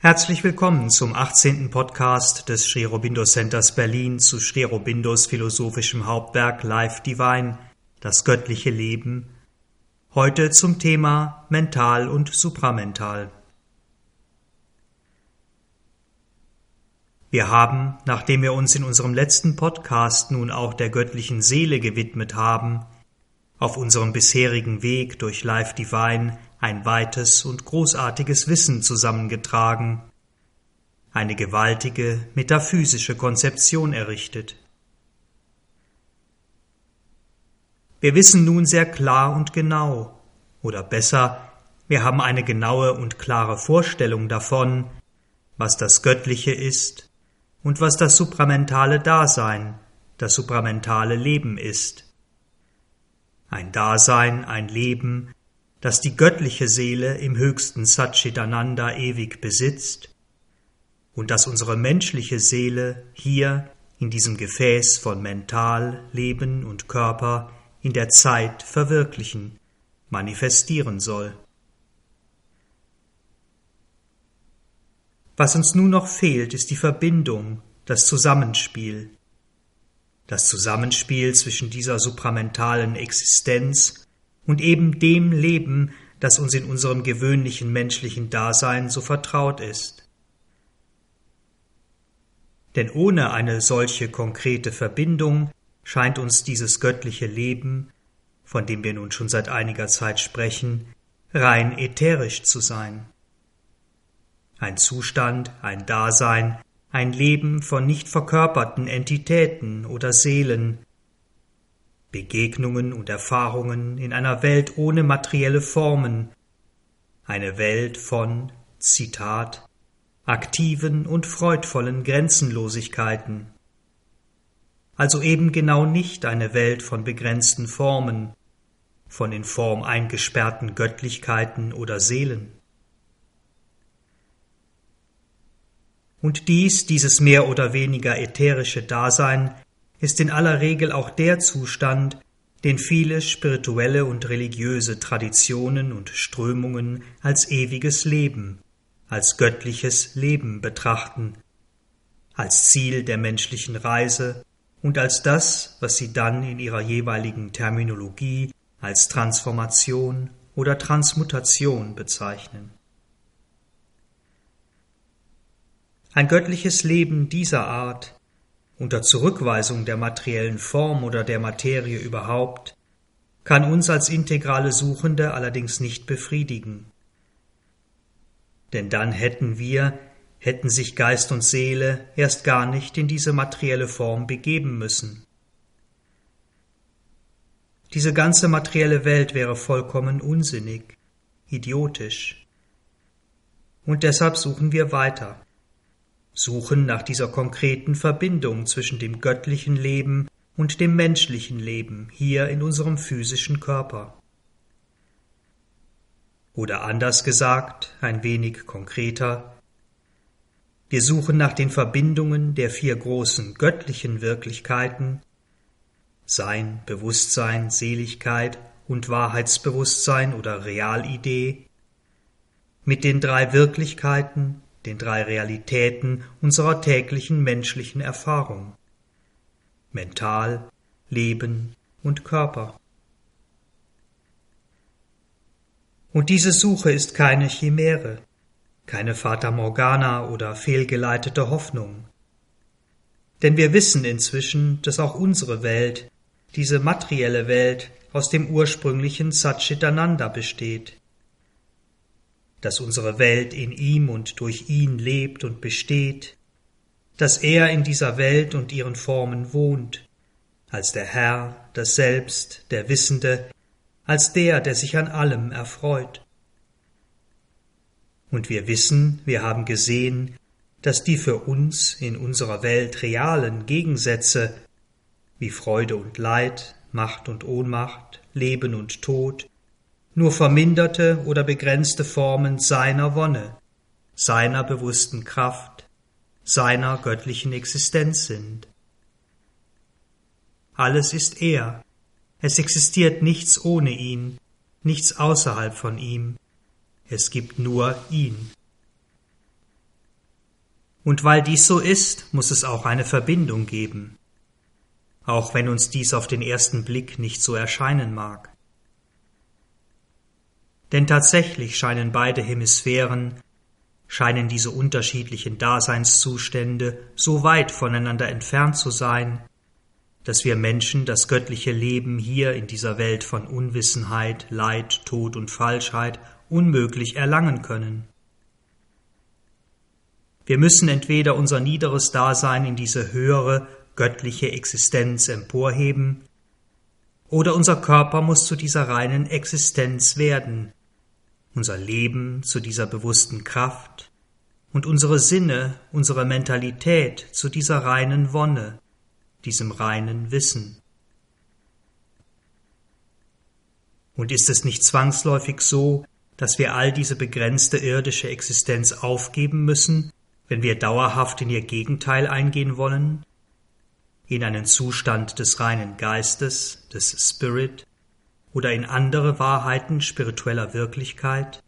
Herzlich willkommen zum 18. Podcast des Sri Centers Berlin zu Sri philosophischem Hauptwerk Life Divine, das göttliche Leben. Heute zum Thema Mental und Supramental. Wir haben, nachdem wir uns in unserem letzten Podcast nun auch der göttlichen Seele gewidmet haben, auf unserem bisherigen Weg durch Life Divine ein weites und großartiges Wissen zusammengetragen, eine gewaltige metaphysische Konzeption errichtet. Wir wissen nun sehr klar und genau, oder besser, wir haben eine genaue und klare Vorstellung davon, was das Göttliche ist und was das supramentale Dasein, das supramentale Leben ist. Ein Dasein, ein Leben, das die göttliche Seele im höchsten Satchitananda ewig besitzt und dass unsere menschliche Seele hier in diesem Gefäß von Mental, Leben und Körper in der Zeit verwirklichen, manifestieren soll. Was uns nun noch fehlt, ist die Verbindung, das Zusammenspiel. Das Zusammenspiel zwischen dieser supramentalen Existenz und eben dem Leben, das uns in unserem gewöhnlichen menschlichen Dasein so vertraut ist. Denn ohne eine solche konkrete Verbindung scheint uns dieses göttliche Leben, von dem wir nun schon seit einiger Zeit sprechen, rein ätherisch zu sein. Ein Zustand, ein Dasein, ein Leben von nicht verkörperten Entitäten oder Seelen, Begegnungen und Erfahrungen in einer Welt ohne materielle Formen, eine Welt von, Zitat, aktiven und freudvollen Grenzenlosigkeiten. Also eben genau nicht eine Welt von begrenzten Formen, von in Form eingesperrten Göttlichkeiten oder Seelen. Und dies, dieses mehr oder weniger ätherische Dasein, ist in aller Regel auch der Zustand, den viele spirituelle und religiöse Traditionen und Strömungen als ewiges Leben, als göttliches Leben betrachten, als Ziel der menschlichen Reise und als das, was sie dann in ihrer jeweiligen Terminologie als Transformation oder Transmutation bezeichnen. Ein göttliches Leben dieser Art unter Zurückweisung der materiellen Form oder der Materie überhaupt, kann uns als integrale Suchende allerdings nicht befriedigen. Denn dann hätten wir, hätten sich Geist und Seele erst gar nicht in diese materielle Form begeben müssen. Diese ganze materielle Welt wäre vollkommen unsinnig, idiotisch. Und deshalb suchen wir weiter suchen nach dieser konkreten Verbindung zwischen dem göttlichen Leben und dem menschlichen Leben hier in unserem physischen Körper. Oder anders gesagt, ein wenig konkreter, wir suchen nach den Verbindungen der vier großen göttlichen Wirklichkeiten Sein, Bewusstsein, Seligkeit und Wahrheitsbewusstsein oder Realidee mit den drei Wirklichkeiten den drei Realitäten unserer täglichen menschlichen Erfahrung Mental, Leben und Körper. Und diese Suche ist keine Chimäre, keine Fata Morgana oder fehlgeleitete Hoffnung. Denn wir wissen inzwischen, dass auch unsere Welt, diese materielle Welt, aus dem ursprünglichen Satchitananda besteht, dass unsere Welt in ihm und durch ihn lebt und besteht, dass er in dieser Welt und ihren Formen wohnt, als der Herr, das Selbst, der Wissende, als der, der sich an allem erfreut. Und wir wissen, wir haben gesehen, dass die für uns in unserer Welt realen Gegensätze wie Freude und Leid, Macht und Ohnmacht, Leben und Tod, nur verminderte oder begrenzte Formen seiner Wonne, seiner bewussten Kraft, seiner göttlichen Existenz sind. Alles ist er, es existiert nichts ohne ihn, nichts außerhalb von ihm, es gibt nur ihn. Und weil dies so ist, muss es auch eine Verbindung geben, auch wenn uns dies auf den ersten Blick nicht so erscheinen mag. Denn tatsächlich scheinen beide Hemisphären, scheinen diese unterschiedlichen Daseinszustände so weit voneinander entfernt zu sein, dass wir Menschen das göttliche Leben hier in dieser Welt von Unwissenheit, Leid, Tod und Falschheit unmöglich erlangen können. Wir müssen entweder unser niederes Dasein in diese höhere, göttliche Existenz emporheben, oder unser Körper muss zu dieser reinen Existenz werden, unser Leben zu dieser bewussten Kraft und unsere Sinne, unsere Mentalität zu dieser reinen Wonne, diesem reinen Wissen. Und ist es nicht zwangsläufig so, dass wir all diese begrenzte irdische Existenz aufgeben müssen, wenn wir dauerhaft in ihr Gegenteil eingehen wollen, in einen Zustand des reinen Geistes, des Spirit, oder in andere Wahrheiten spiritueller Wirklichkeit,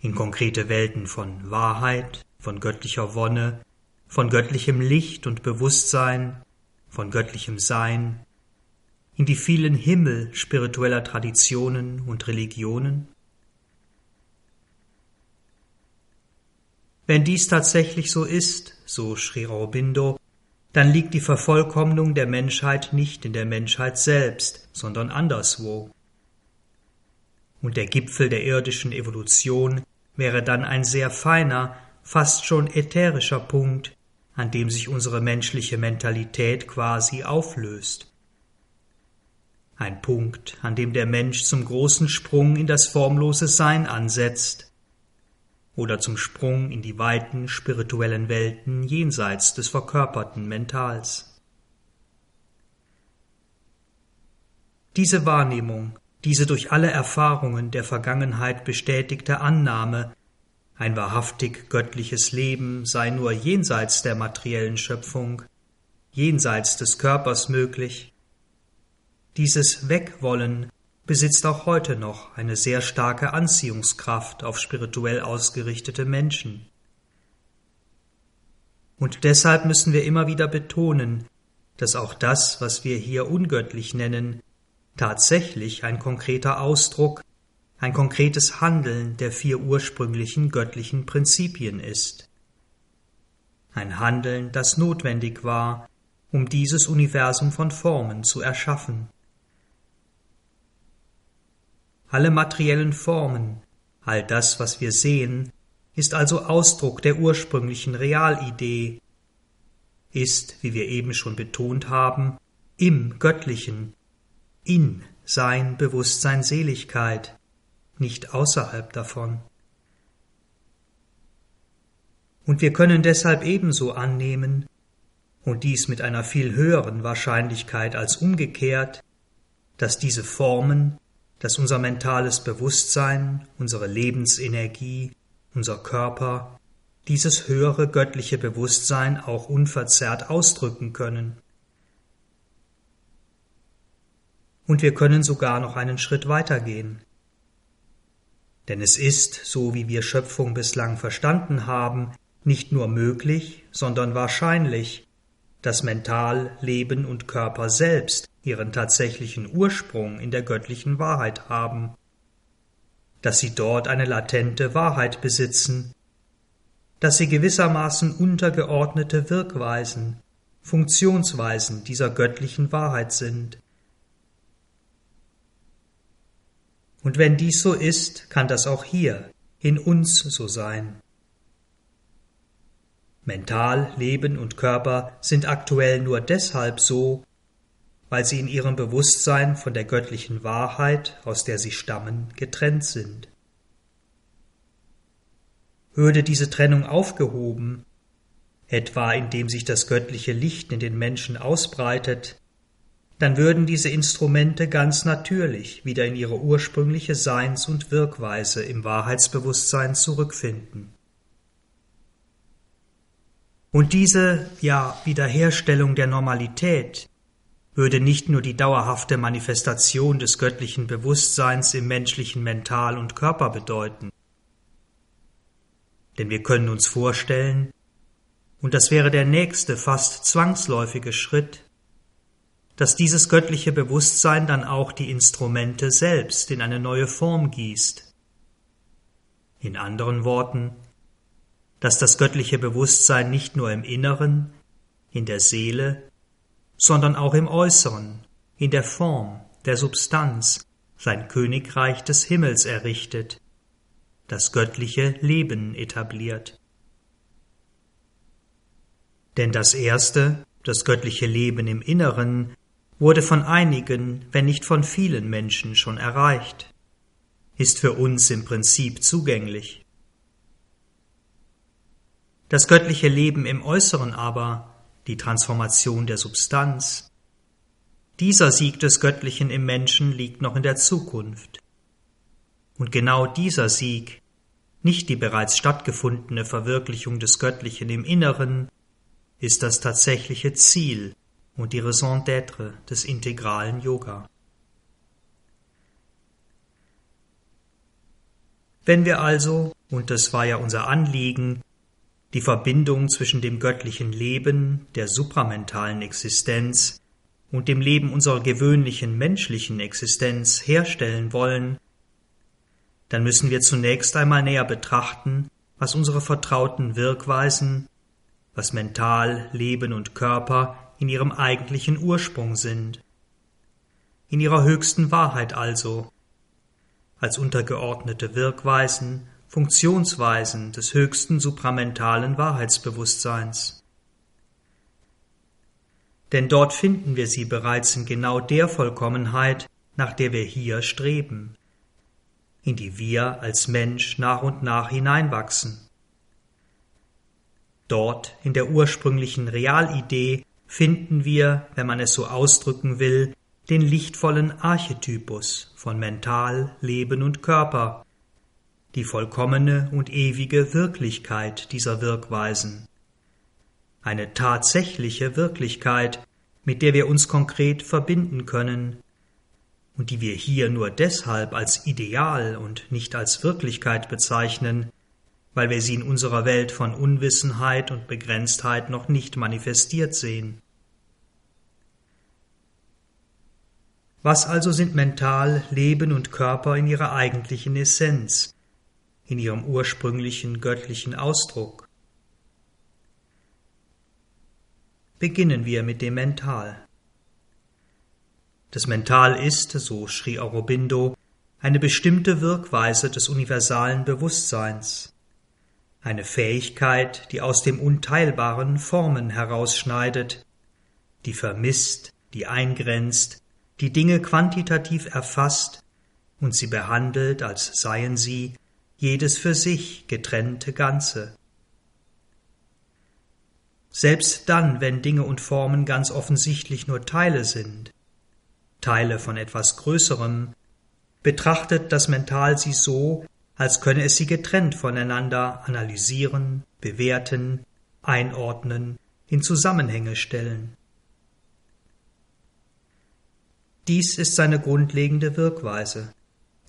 in konkrete Welten von Wahrheit, von göttlicher Wonne, von göttlichem Licht und Bewusstsein, von göttlichem Sein, in die vielen Himmel spiritueller Traditionen und Religionen? Wenn dies tatsächlich so ist, so Sri Aurobindo, dann liegt die Vervollkommnung der Menschheit nicht in der Menschheit selbst, sondern anderswo. Und der Gipfel der irdischen Evolution wäre dann ein sehr feiner, fast schon ätherischer Punkt, an dem sich unsere menschliche Mentalität quasi auflöst. Ein Punkt, an dem der Mensch zum großen Sprung in das formlose Sein ansetzt, oder zum Sprung in die weiten spirituellen Welten jenseits des verkörperten Mentals. Diese Wahrnehmung, diese durch alle Erfahrungen der Vergangenheit bestätigte Annahme, ein wahrhaftig göttliches Leben sei nur jenseits der materiellen Schöpfung, jenseits des Körpers möglich, dieses Wegwollen besitzt auch heute noch eine sehr starke Anziehungskraft auf spirituell ausgerichtete Menschen. Und deshalb müssen wir immer wieder betonen, dass auch das, was wir hier ungöttlich nennen, tatsächlich ein konkreter Ausdruck, ein konkretes Handeln der vier ursprünglichen göttlichen Prinzipien ist. Ein Handeln, das notwendig war, um dieses Universum von Formen zu erschaffen. Alle materiellen Formen, all das, was wir sehen, ist also Ausdruck der ursprünglichen Realidee, ist, wie wir eben schon betont haben, im Göttlichen, in Sein, Bewusstsein, Seligkeit, nicht außerhalb davon. Und wir können deshalb ebenso annehmen, und dies mit einer viel höheren Wahrscheinlichkeit als umgekehrt, dass diese Formen dass unser mentales Bewusstsein, unsere Lebensenergie, unser Körper dieses höhere göttliche Bewusstsein auch unverzerrt ausdrücken können. Und wir können sogar noch einen Schritt weitergehen. Denn es ist, so wie wir Schöpfung bislang verstanden haben, nicht nur möglich, sondern wahrscheinlich, dass Mental, Leben und Körper selbst ihren tatsächlichen Ursprung in der göttlichen Wahrheit haben, dass sie dort eine latente Wahrheit besitzen, dass sie gewissermaßen untergeordnete Wirkweisen, Funktionsweisen dieser göttlichen Wahrheit sind. Und wenn dies so ist, kann das auch hier in uns so sein. Mental, Leben und Körper sind aktuell nur deshalb so, weil sie in ihrem Bewusstsein von der göttlichen Wahrheit, aus der sie stammen, getrennt sind. Würde diese Trennung aufgehoben, etwa indem sich das göttliche Licht in den Menschen ausbreitet, dann würden diese Instrumente ganz natürlich wieder in ihre ursprüngliche Seins- und Wirkweise im Wahrheitsbewusstsein zurückfinden. Und diese, ja, Wiederherstellung der Normalität würde nicht nur die dauerhafte Manifestation des göttlichen Bewusstseins im menschlichen Mental und Körper bedeuten. Denn wir können uns vorstellen, und das wäre der nächste fast zwangsläufige Schritt, dass dieses göttliche Bewusstsein dann auch die Instrumente selbst in eine neue Form gießt. In anderen Worten, dass das göttliche Bewusstsein nicht nur im Inneren, in der Seele, sondern auch im Äußeren, in der Form, der Substanz, sein Königreich des Himmels errichtet, das göttliche Leben etabliert. Denn das erste, das göttliche Leben im Inneren, wurde von einigen, wenn nicht von vielen Menschen schon erreicht, ist für uns im Prinzip zugänglich. Das göttliche Leben im Äußeren aber, die Transformation der Substanz, dieser Sieg des Göttlichen im Menschen liegt noch in der Zukunft. Und genau dieser Sieg, nicht die bereits stattgefundene Verwirklichung des Göttlichen im Inneren, ist das tatsächliche Ziel und die Raison d'être des integralen Yoga. Wenn wir also, und das war ja unser Anliegen, die Verbindung zwischen dem göttlichen Leben, der supramentalen Existenz und dem Leben unserer gewöhnlichen menschlichen Existenz herstellen wollen, dann müssen wir zunächst einmal näher betrachten, was unsere vertrauten Wirkweisen, was Mental, Leben und Körper in ihrem eigentlichen Ursprung sind, in ihrer höchsten Wahrheit also, als untergeordnete Wirkweisen, Funktionsweisen des höchsten supramentalen Wahrheitsbewusstseins. Denn dort finden wir sie bereits in genau der Vollkommenheit, nach der wir hier streben, in die wir als Mensch nach und nach hineinwachsen. Dort in der ursprünglichen Realidee finden wir, wenn man es so ausdrücken will, den lichtvollen Archetypus von Mental, Leben und Körper, die vollkommene und ewige Wirklichkeit dieser Wirkweisen. Eine tatsächliche Wirklichkeit, mit der wir uns konkret verbinden können und die wir hier nur deshalb als Ideal und nicht als Wirklichkeit bezeichnen, weil wir sie in unserer Welt von Unwissenheit und Begrenztheit noch nicht manifestiert sehen. Was also sind mental Leben und Körper in ihrer eigentlichen Essenz, in ihrem ursprünglichen göttlichen Ausdruck? Beginnen wir mit dem Mental. Das Mental ist, so schrie Aurobindo, eine bestimmte Wirkweise des universalen Bewusstseins, eine Fähigkeit, die aus dem Unteilbaren Formen herausschneidet, die vermisst, die eingrenzt, die Dinge quantitativ erfasst und sie behandelt, als seien sie jedes für sich getrennte Ganze. Selbst dann, wenn Dinge und Formen ganz offensichtlich nur Teile sind, Teile von etwas Größerem, betrachtet das Mental sie so, als könne es sie getrennt voneinander analysieren, bewerten, einordnen, in Zusammenhänge stellen. Dies ist seine grundlegende Wirkweise,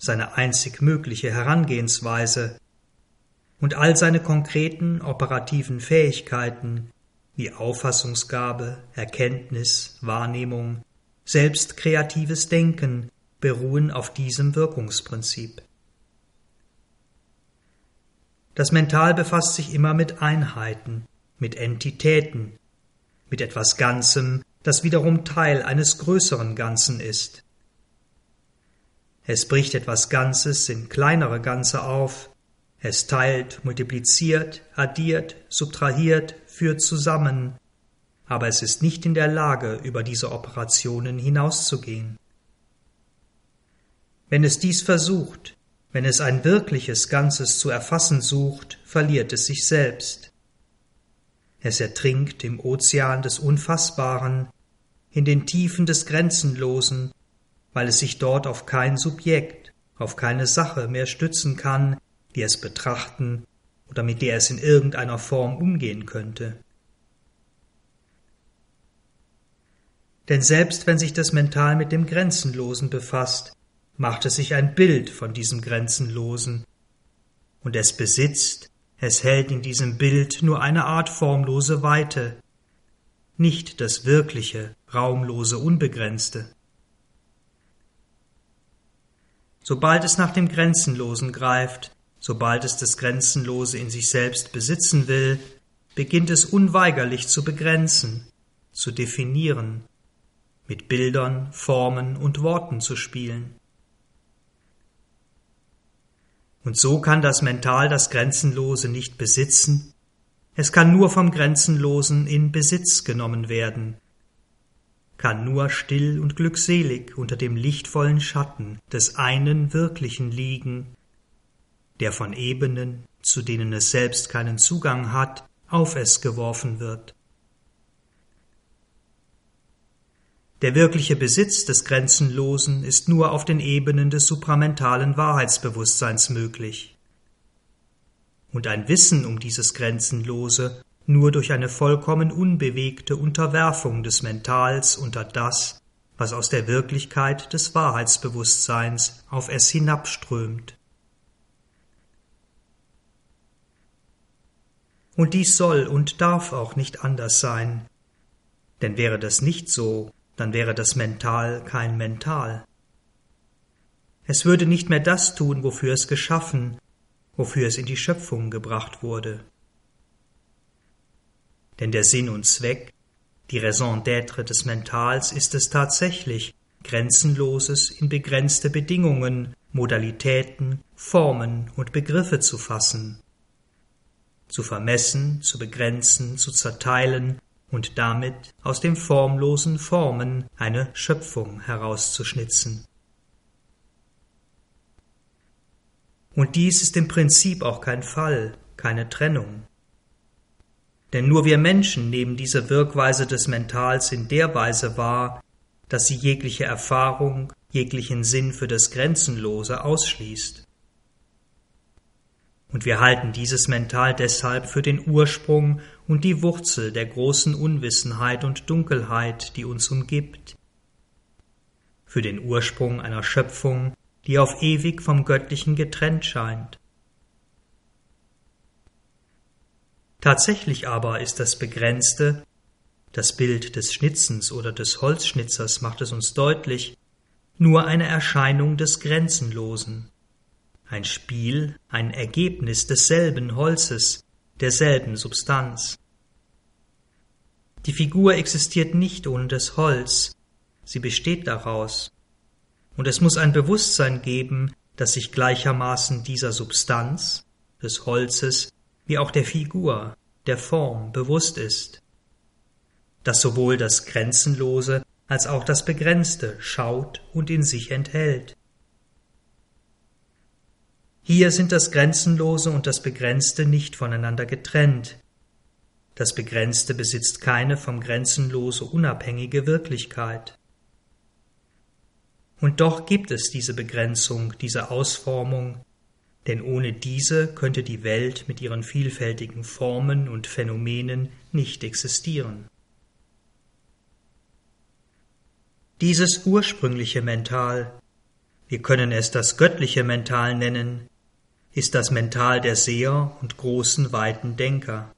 seine einzig mögliche Herangehensweise, und all seine konkreten operativen Fähigkeiten wie Auffassungsgabe, Erkenntnis, Wahrnehmung, selbst kreatives Denken beruhen auf diesem Wirkungsprinzip. Das Mental befasst sich immer mit Einheiten, mit Entitäten, mit etwas Ganzem, das wiederum Teil eines größeren Ganzen ist. Es bricht etwas Ganzes in kleinere Ganze auf, es teilt, multipliziert, addiert, subtrahiert, führt zusammen, aber es ist nicht in der Lage, über diese Operationen hinauszugehen. Wenn es dies versucht, wenn es ein wirkliches Ganzes zu erfassen sucht, verliert es sich selbst. Es ertrinkt im Ozean des Unfassbaren, in den Tiefen des Grenzenlosen, weil es sich dort auf kein Subjekt, auf keine Sache mehr stützen kann, die es betrachten oder mit der es in irgendeiner Form umgehen könnte. Denn selbst wenn sich das Mental mit dem Grenzenlosen befasst, macht es sich ein Bild von diesem Grenzenlosen, und es besitzt, Es hält in diesem Bild nur eine Art formlose Weite, nicht das wirkliche, raumlose, unbegrenzte. Sobald es nach dem Grenzenlosen greift, sobald es das Grenzenlose in sich selbst besitzen will, beginnt es unweigerlich zu begrenzen, zu definieren, mit Bildern, Formen und Worten zu spielen. Und so kann das Mental das Grenzenlose nicht besitzen, es kann nur vom Grenzenlosen in Besitz genommen werden, kann nur still und glückselig unter dem lichtvollen Schatten des einen Wirklichen liegen, der von Ebenen, zu denen es selbst keinen Zugang hat, auf es geworfen wird. Der wirkliche Besitz des Grenzenlosen ist nur auf den Ebenen des supramentalen Wahrheitsbewusstseins möglich. Und ein Wissen um dieses Grenzenlose nur durch eine vollkommen unbewegte Unterwerfung des Mentals unter das, was aus der Wirklichkeit des Wahrheitsbewusstseins auf es hinabströmt. Und dies soll und darf auch nicht anders sein, denn wäre das nicht so, dann wäre das Mental kein Mental. Es würde nicht mehr das tun, wofür es geschaffen, wofür es in die Schöpfung gebracht wurde. Denn der Sinn und Zweck, die Raison d'être des Mentals ist es tatsächlich, Grenzenloses in begrenzte Bedingungen, Modalitäten, Formen und Begriffe zu fassen, zu vermessen, zu begrenzen, zu zerteilen und damit aus dem formlosen Formen eine Schöpfung herauszuschnitzen. Und dies ist im Prinzip auch kein Fall, keine Trennung. Denn nur wir Menschen nehmen diese Wirkweise des Mentals in der Weise wahr, dass sie jegliche Erfahrung, jeglichen Sinn für das Grenzenlose ausschließt. Und wir halten dieses Mental deshalb für den Ursprung und die Wurzel der großen Unwissenheit und Dunkelheit, die uns umgibt, für den Ursprung einer Schöpfung, die auf ewig vom Göttlichen getrennt scheint. Tatsächlich aber ist das Begrenzte, das Bild des Schnitzens oder des Holzschnitzers macht es uns deutlich, nur eine Erscheinung des Grenzenlosen, ein Spiel, ein Ergebnis desselben Holzes, derselben Substanz. Die Figur existiert nicht ohne das Holz, sie besteht daraus, und es muss ein Bewusstsein geben, das sich gleichermaßen dieser Substanz, des Holzes, wie auch der Figur, der Form bewusst ist, das sowohl das Grenzenlose als auch das Begrenzte schaut und in sich enthält. Hier sind das Grenzenlose und das Begrenzte nicht voneinander getrennt. Das Begrenzte besitzt keine vom Grenzenlose unabhängige Wirklichkeit. Und doch gibt es diese Begrenzung, diese Ausformung, denn ohne diese könnte die Welt mit ihren vielfältigen Formen und Phänomenen nicht existieren. Dieses ursprüngliche Mental, wir können es das göttliche Mental nennen, ist das Mental der Seher und großen, weiten Denker.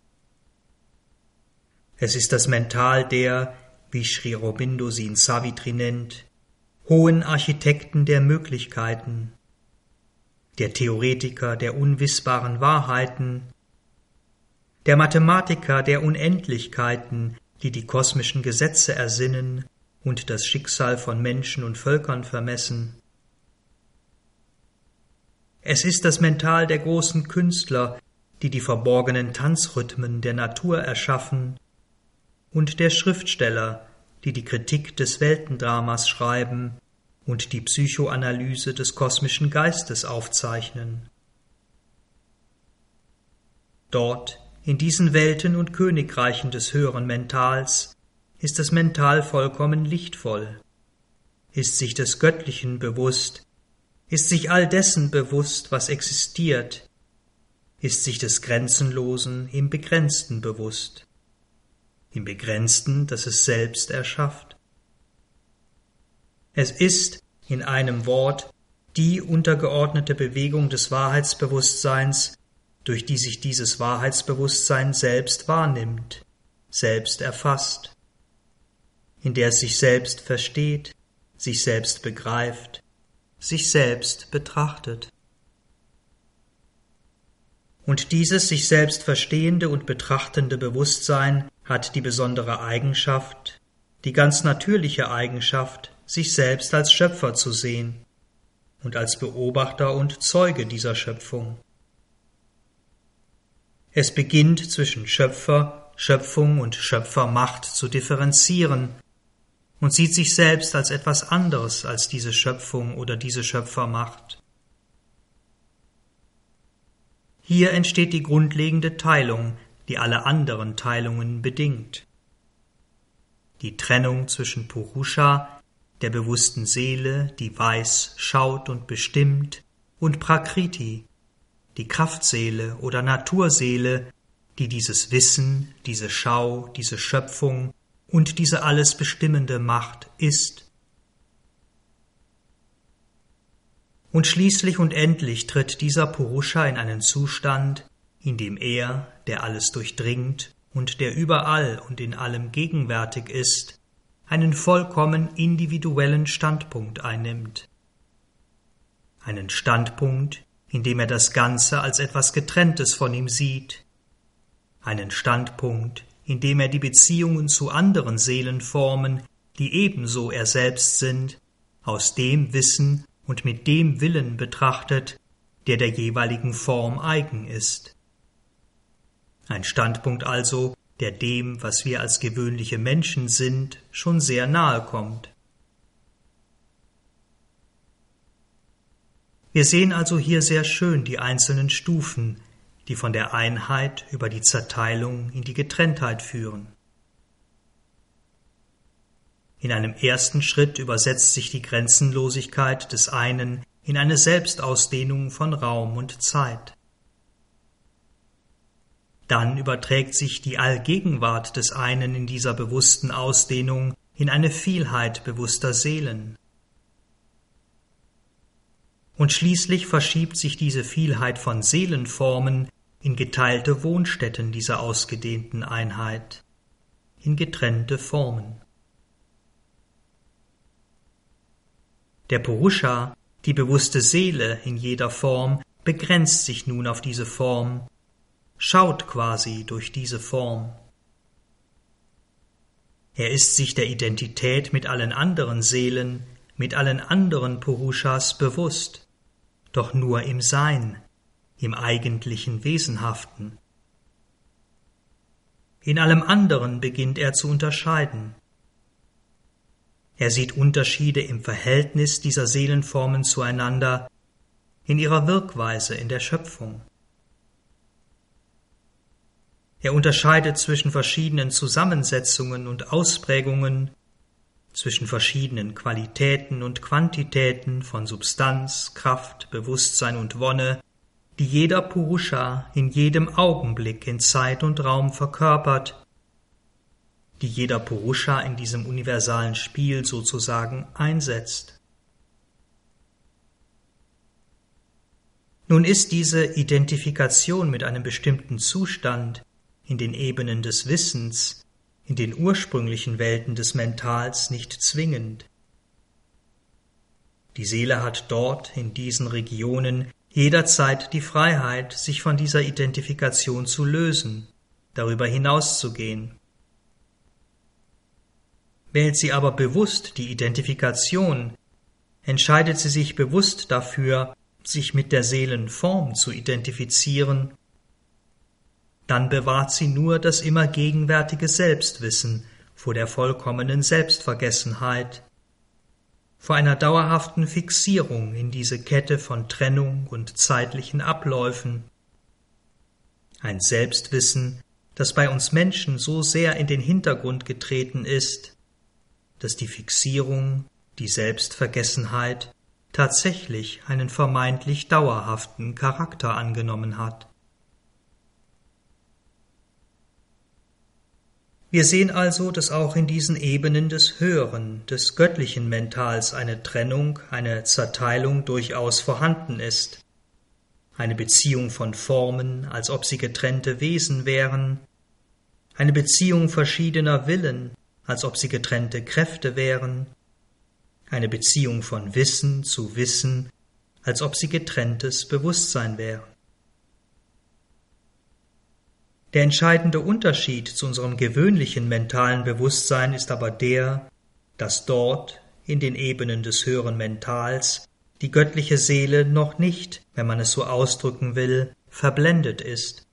Es ist das Mental der, wie Sri Aurobindo sie in Savitri nennt, hohen Architekten der Möglichkeiten, der Theoretiker der unwissbaren Wahrheiten, der Mathematiker der Unendlichkeiten, die die kosmischen Gesetze ersinnen und das Schicksal von Menschen und Völkern vermessen, es ist das Mental der großen Künstler, die die verborgenen Tanzrhythmen der Natur erschaffen, und der Schriftsteller, die die Kritik des Weltendramas schreiben und die Psychoanalyse des kosmischen Geistes aufzeichnen. Dort, in diesen Welten und Königreichen des höheren Mentals, ist das Mental vollkommen lichtvoll, ist sich des Göttlichen bewusst, ist sich all dessen bewusst, was existiert, ist sich des Grenzenlosen im Begrenzten bewusst, im Begrenzten, das es selbst erschafft. Es ist, in einem Wort, die untergeordnete Bewegung des Wahrheitsbewusstseins, durch die sich dieses Wahrheitsbewusstsein selbst wahrnimmt, selbst erfasst, in der es sich selbst versteht, sich selbst begreift, sich selbst betrachtet. Und dieses sich selbst verstehende und betrachtende Bewusstsein hat die besondere Eigenschaft, die ganz natürliche Eigenschaft, sich selbst als Schöpfer zu sehen und als Beobachter und Zeuge dieser Schöpfung. Es beginnt zwischen Schöpfer, Schöpfung und Schöpfermacht zu differenzieren und sieht sich selbst als etwas anderes als diese Schöpfung oder diese Schöpfermacht. Hier entsteht die grundlegende Teilung, die alle anderen Teilungen bedingt. Die Trennung zwischen Purusha, der bewussten Seele, die weiß, schaut und bestimmt, und Prakriti, die Kraftseele oder Naturseele, die dieses Wissen, diese Schau, diese Schöpfung und diese alles bestimmende Macht ist. Und schließlich und endlich tritt dieser Purusha in einen Zustand, in dem er, der alles durchdringt und der überall und in allem gegenwärtig ist, einen vollkommen individuellen Standpunkt einnimmt. Einen Standpunkt, in dem er das Ganze als etwas Getrenntes von ihm sieht, einen Standpunkt, in dem er die Beziehungen zu anderen Seelenformen, die ebenso er selbst sind, aus dem Wissen und mit dem Willen betrachtet, der der jeweiligen Form eigen ist. Ein Standpunkt also, der dem, was wir als gewöhnliche Menschen sind, schon sehr nahe kommt. Wir sehen also hier sehr schön die einzelnen Stufen, die von der Einheit über die Zerteilung in die Getrenntheit führen. In einem ersten Schritt übersetzt sich die Grenzenlosigkeit des einen in eine Selbstausdehnung von Raum und Zeit. Dann überträgt sich die Allgegenwart des einen in dieser bewussten Ausdehnung in eine Vielheit bewusster Seelen. Und schließlich verschiebt sich diese Vielheit von Seelenformen in geteilte Wohnstätten dieser ausgedehnten Einheit, in getrennte Formen. Der Purusha, die bewusste Seele in jeder Form, begrenzt sich nun auf diese Form, schaut quasi durch diese Form. Er ist sich der Identität mit allen anderen Seelen, mit allen anderen Purushas bewusst, doch nur im Sein, im eigentlichen Wesenhaften. In allem anderen beginnt er zu unterscheiden. Er sieht Unterschiede im Verhältnis dieser Seelenformen zueinander, in ihrer Wirkweise in der Schöpfung. Er unterscheidet zwischen verschiedenen Zusammensetzungen und Ausprägungen, zwischen verschiedenen Qualitäten und Quantitäten von Substanz, Kraft, Bewusstsein und Wonne, die jeder Purusha in jedem Augenblick in Zeit und Raum verkörpert, die jeder Purusha in diesem universalen Spiel sozusagen einsetzt. Nun ist diese Identifikation mit einem bestimmten Zustand in den Ebenen des Wissens, in den ursprünglichen Welten des Mentals nicht zwingend. Die Seele hat dort in diesen Regionen jederzeit die Freiheit, sich von dieser Identifikation zu lösen, darüber hinauszugehen. Wählt sie aber bewusst die Identifikation, entscheidet sie sich bewusst dafür, sich mit der Seelenform zu identifizieren dann bewahrt sie nur das immer gegenwärtige Selbstwissen vor der vollkommenen Selbstvergessenheit, vor einer dauerhaften Fixierung in diese Kette von Trennung und zeitlichen Abläufen. Ein Selbstwissen, das bei uns Menschen so sehr in den Hintergrund getreten ist, dass die Fixierung, die Selbstvergessenheit tatsächlich einen vermeintlich dauerhaften Charakter angenommen hat. Wir sehen also, dass auch in diesen Ebenen des höheren, des göttlichen Mentals eine Trennung, eine Zerteilung durchaus vorhanden ist. eine Beziehung von Formen, als ob sie getrennte Wesen wären, eine Beziehung verschiedener Willen, als ob sie getrennte Kräfte wären, eine Beziehung von Wissen zu Wissen, als ob sie getrenntes Bewusstsein wären. Der entscheidende Unterschied zu unserem gewöhnlichen mentalen Bewusstsein ist aber der, dass dort in den Ebenen des höheren Mentals die göttliche Seele noch nicht, wenn man es so ausdrücken will, verblendet ist.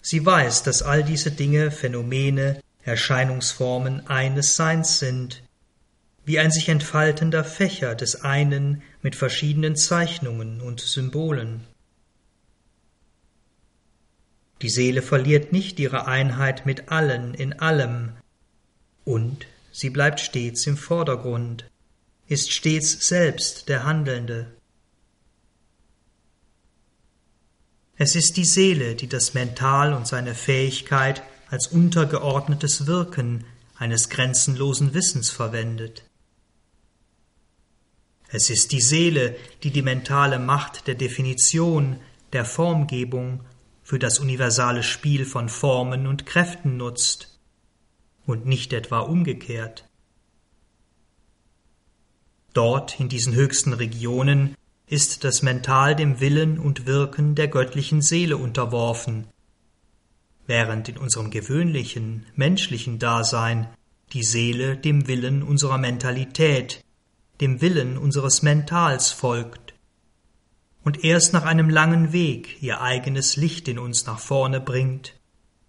Sie weiß, dass all diese Dinge Phänomene, Erscheinungsformen eines Seins sind, wie ein sich entfaltender Fächer des einen mit verschiedenen Zeichnungen und Symbolen. Die Seele verliert nicht ihre Einheit mit allen in allem, und sie bleibt stets im Vordergrund, ist stets selbst der Handelnde. Es ist die Seele, die das Mental und seine Fähigkeit als untergeordnetes Wirken eines grenzenlosen Wissens verwendet. Es ist die Seele, die die mentale Macht der Definition, der Formgebung für das universale Spiel von Formen und Kräften nutzt und nicht etwa umgekehrt. Dort in diesen höchsten Regionen ist das Mental dem Willen und Wirken der göttlichen Seele unterworfen, während in unserem gewöhnlichen, menschlichen Dasein die Seele dem Willen unserer Mentalität, dem Willen unseres Mentals folgt und erst nach einem langen Weg ihr eigenes Licht in uns nach vorne bringt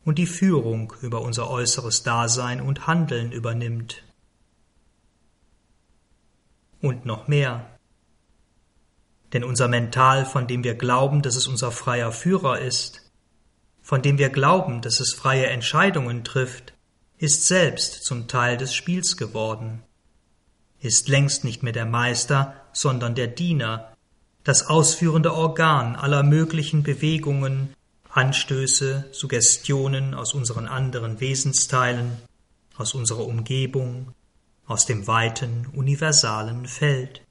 und die Führung über unser äußeres Dasein und Handeln übernimmt. Und noch mehr. Denn unser Mental, von dem wir glauben, dass es unser freier Führer ist, von dem wir glauben, dass es freie Entscheidungen trifft, ist selbst zum Teil des Spiels geworden, ist längst nicht mehr der Meister, sondern der Diener, das ausführende Organ aller möglichen Bewegungen, Anstöße, Suggestionen aus unseren anderen Wesensteilen, aus unserer Umgebung, aus dem weiten, universalen Feld.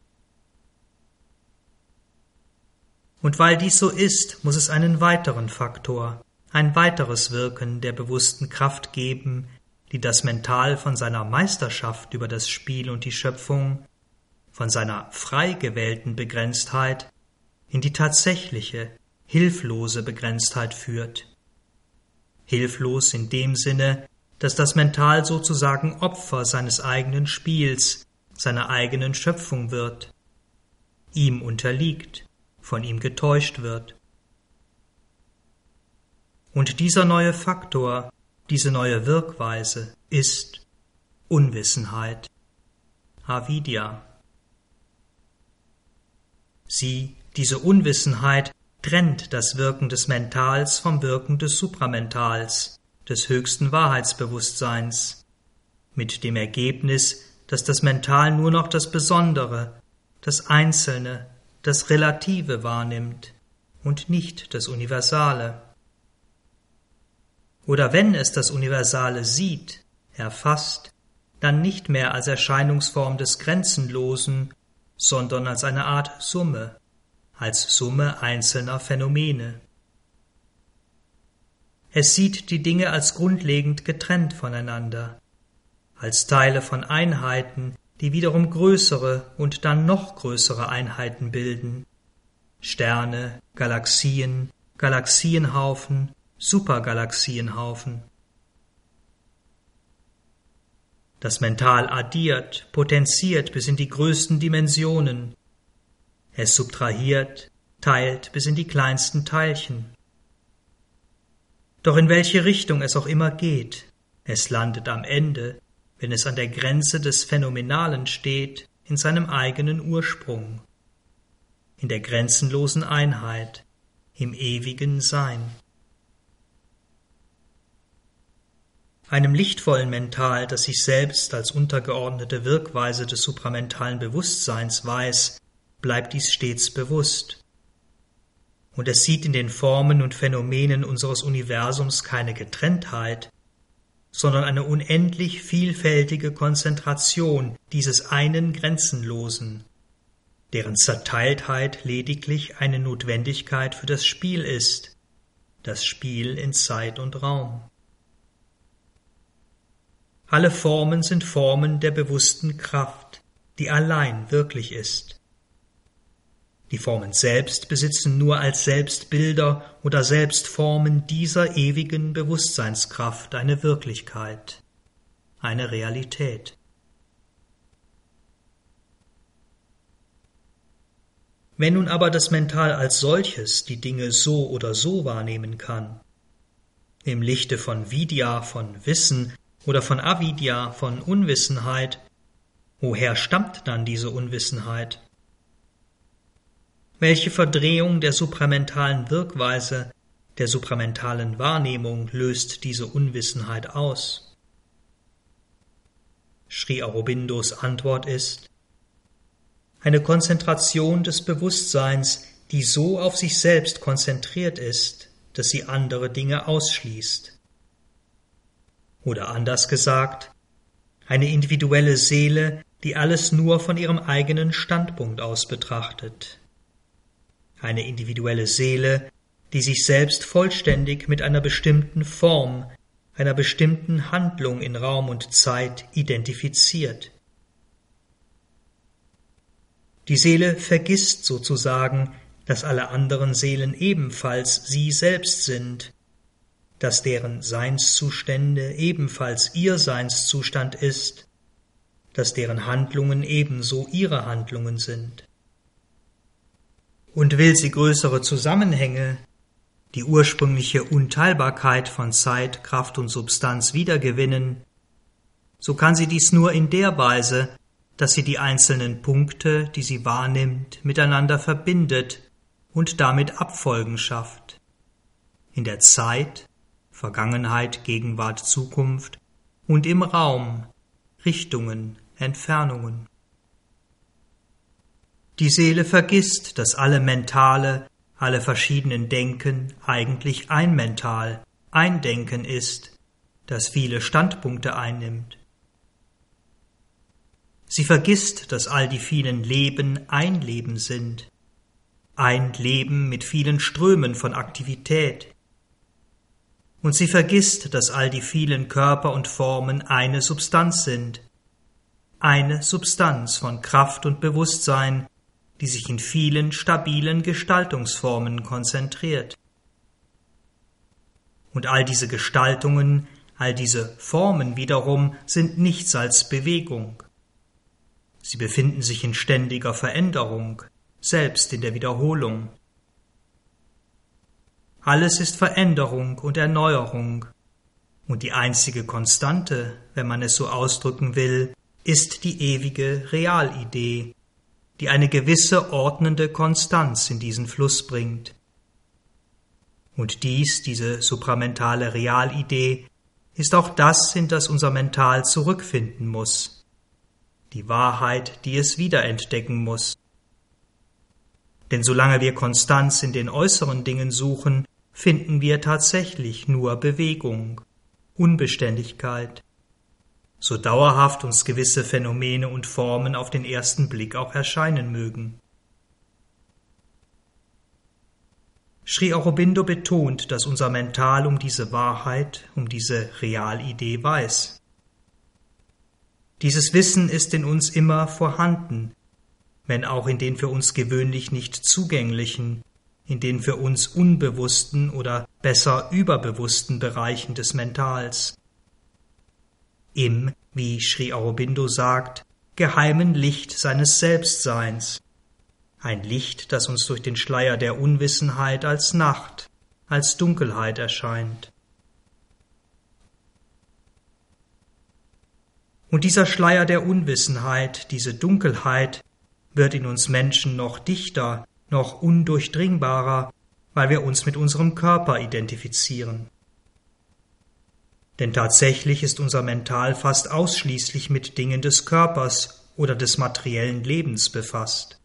Und weil dies so ist, muss es einen weiteren Faktor, ein weiteres Wirken der bewussten Kraft geben, die das Mental von seiner Meisterschaft über das Spiel und die Schöpfung von seiner frei gewählten Begrenztheit in die tatsächliche, hilflose Begrenztheit führt. Hilflos in dem Sinne, dass das Mental sozusagen Opfer seines eigenen Spiels, seiner eigenen Schöpfung wird, ihm unterliegt, von ihm getäuscht wird. Und dieser neue Faktor, diese neue Wirkweise ist Unwissenheit, Avidya. Sie, diese Unwissenheit, trennt das Wirken des Mentals vom Wirken des Supramentals, des höchsten Wahrheitsbewusstseins, mit dem Ergebnis, dass das Mental nur noch das Besondere, das Einzelne, das Relative wahrnimmt und nicht das Universale. Oder wenn es das Universale sieht, erfasst, dann nicht mehr als Erscheinungsform des Grenzenlosen, sondern als eine Art Summe, als Summe einzelner Phänomene. Es sieht die Dinge als grundlegend getrennt voneinander, als Teile von Einheiten, die wiederum größere und dann noch größere Einheiten bilden. Sterne, Galaxien, Galaxienhaufen, Supergalaxienhaufen. Das Mental addiert, potenziert bis in die größten Dimensionen. Es subtrahiert, teilt bis in die kleinsten Teilchen. Doch in welche Richtung es auch immer geht, es landet am Ende, wenn es an der Grenze des Phänomenalen steht, in seinem eigenen Ursprung, in der grenzenlosen Einheit, im ewigen Sein. Einem lichtvollen Mental, das sich selbst als untergeordnete Wirkweise des supramentalen Bewusstseins weiß, bleibt dies stets bewusst. Und es sieht in den Formen und Phänomenen unseres Universums keine Getrenntheit, sondern eine unendlich vielfältige Konzentration dieses einen Grenzenlosen, deren Zerteiltheit lediglich eine Notwendigkeit für das Spiel ist, das Spiel in Zeit und Raum. Alle Formen sind Formen der bewussten Kraft, die allein wirklich ist. Die Formen selbst besitzen nur als Selbstbilder oder Selbstformen dieser ewigen Bewusstseinskraft eine Wirklichkeit, eine Realität. Wenn nun aber das Mental als solches die Dinge so oder so wahrnehmen kann, im Lichte von Vidya, von Wissen oder von Avidya, von Unwissenheit, woher stammt dann diese Unwissenheit? Welche Verdrehung der supramentalen Wirkweise, der supramentalen Wahrnehmung löst diese Unwissenheit aus? Sri Aurobindos Antwort ist eine Konzentration des Bewusstseins, die so auf sich selbst konzentriert ist, dass sie andere Dinge ausschließt. Oder anders gesagt, eine individuelle Seele, die alles nur von ihrem eigenen Standpunkt aus betrachtet. Eine individuelle Seele, die sich selbst vollständig mit einer bestimmten Form, einer bestimmten Handlung in Raum und Zeit identifiziert. Die Seele vergisst sozusagen, dass alle anderen Seelen ebenfalls sie selbst sind, dass deren Seinszustände ebenfalls ihr Seinszustand ist, dass deren Handlungen ebenso ihre Handlungen sind. Und will sie größere Zusammenhänge, die ursprüngliche Unteilbarkeit von Zeit, Kraft und Substanz wiedergewinnen, so kann sie dies nur in der Weise, dass sie die einzelnen Punkte, die sie wahrnimmt, miteinander verbindet und damit Abfolgen schafft. In der Zeit, Vergangenheit, Gegenwart, Zukunft und im Raum, Richtungen, Entfernungen. Die Seele vergisst, dass alle mentale, alle verschiedenen Denken eigentlich ein Mental, ein Denken ist, das viele Standpunkte einnimmt. Sie vergisst, dass all die vielen Leben ein Leben sind, ein Leben mit vielen Strömen von Aktivität. Und sie vergisst, dass all die vielen Körper und Formen eine Substanz sind, eine Substanz von Kraft und Bewusstsein, die sich in vielen stabilen Gestaltungsformen konzentriert. Und all diese Gestaltungen, all diese Formen wiederum sind nichts als Bewegung. Sie befinden sich in ständiger Veränderung, selbst in der Wiederholung. Alles ist Veränderung und Erneuerung, und die einzige Konstante, wenn man es so ausdrücken will, ist die ewige Realidee, die eine gewisse ordnende Konstanz in diesen Fluss bringt. Und dies, diese supramentale Realidee, ist auch das, in das unser Mental zurückfinden muss die Wahrheit, die es wiederentdecken muss. Denn solange wir Konstanz in den äußeren Dingen suchen, finden wir tatsächlich nur Bewegung, Unbeständigkeit, so dauerhaft uns gewisse Phänomene und Formen auf den ersten Blick auch erscheinen mögen. Sri Aurobindo betont, dass unser Mental um diese Wahrheit, um diese Realidee weiß. Dieses Wissen ist in uns immer vorhanden, wenn auch in den für uns gewöhnlich nicht zugänglichen, in den für uns unbewussten oder besser überbewussten Bereichen des Mentals. Im, wie Sri Aurobindo sagt, geheimen Licht seines Selbstseins, ein Licht, das uns durch den Schleier der Unwissenheit als Nacht, als Dunkelheit erscheint. Und dieser Schleier der Unwissenheit, diese Dunkelheit, wird in uns Menschen noch dichter, noch undurchdringbarer, weil wir uns mit unserem Körper identifizieren. Denn tatsächlich ist unser Mental fast ausschließlich mit Dingen des Körpers oder des materiellen Lebens befasst.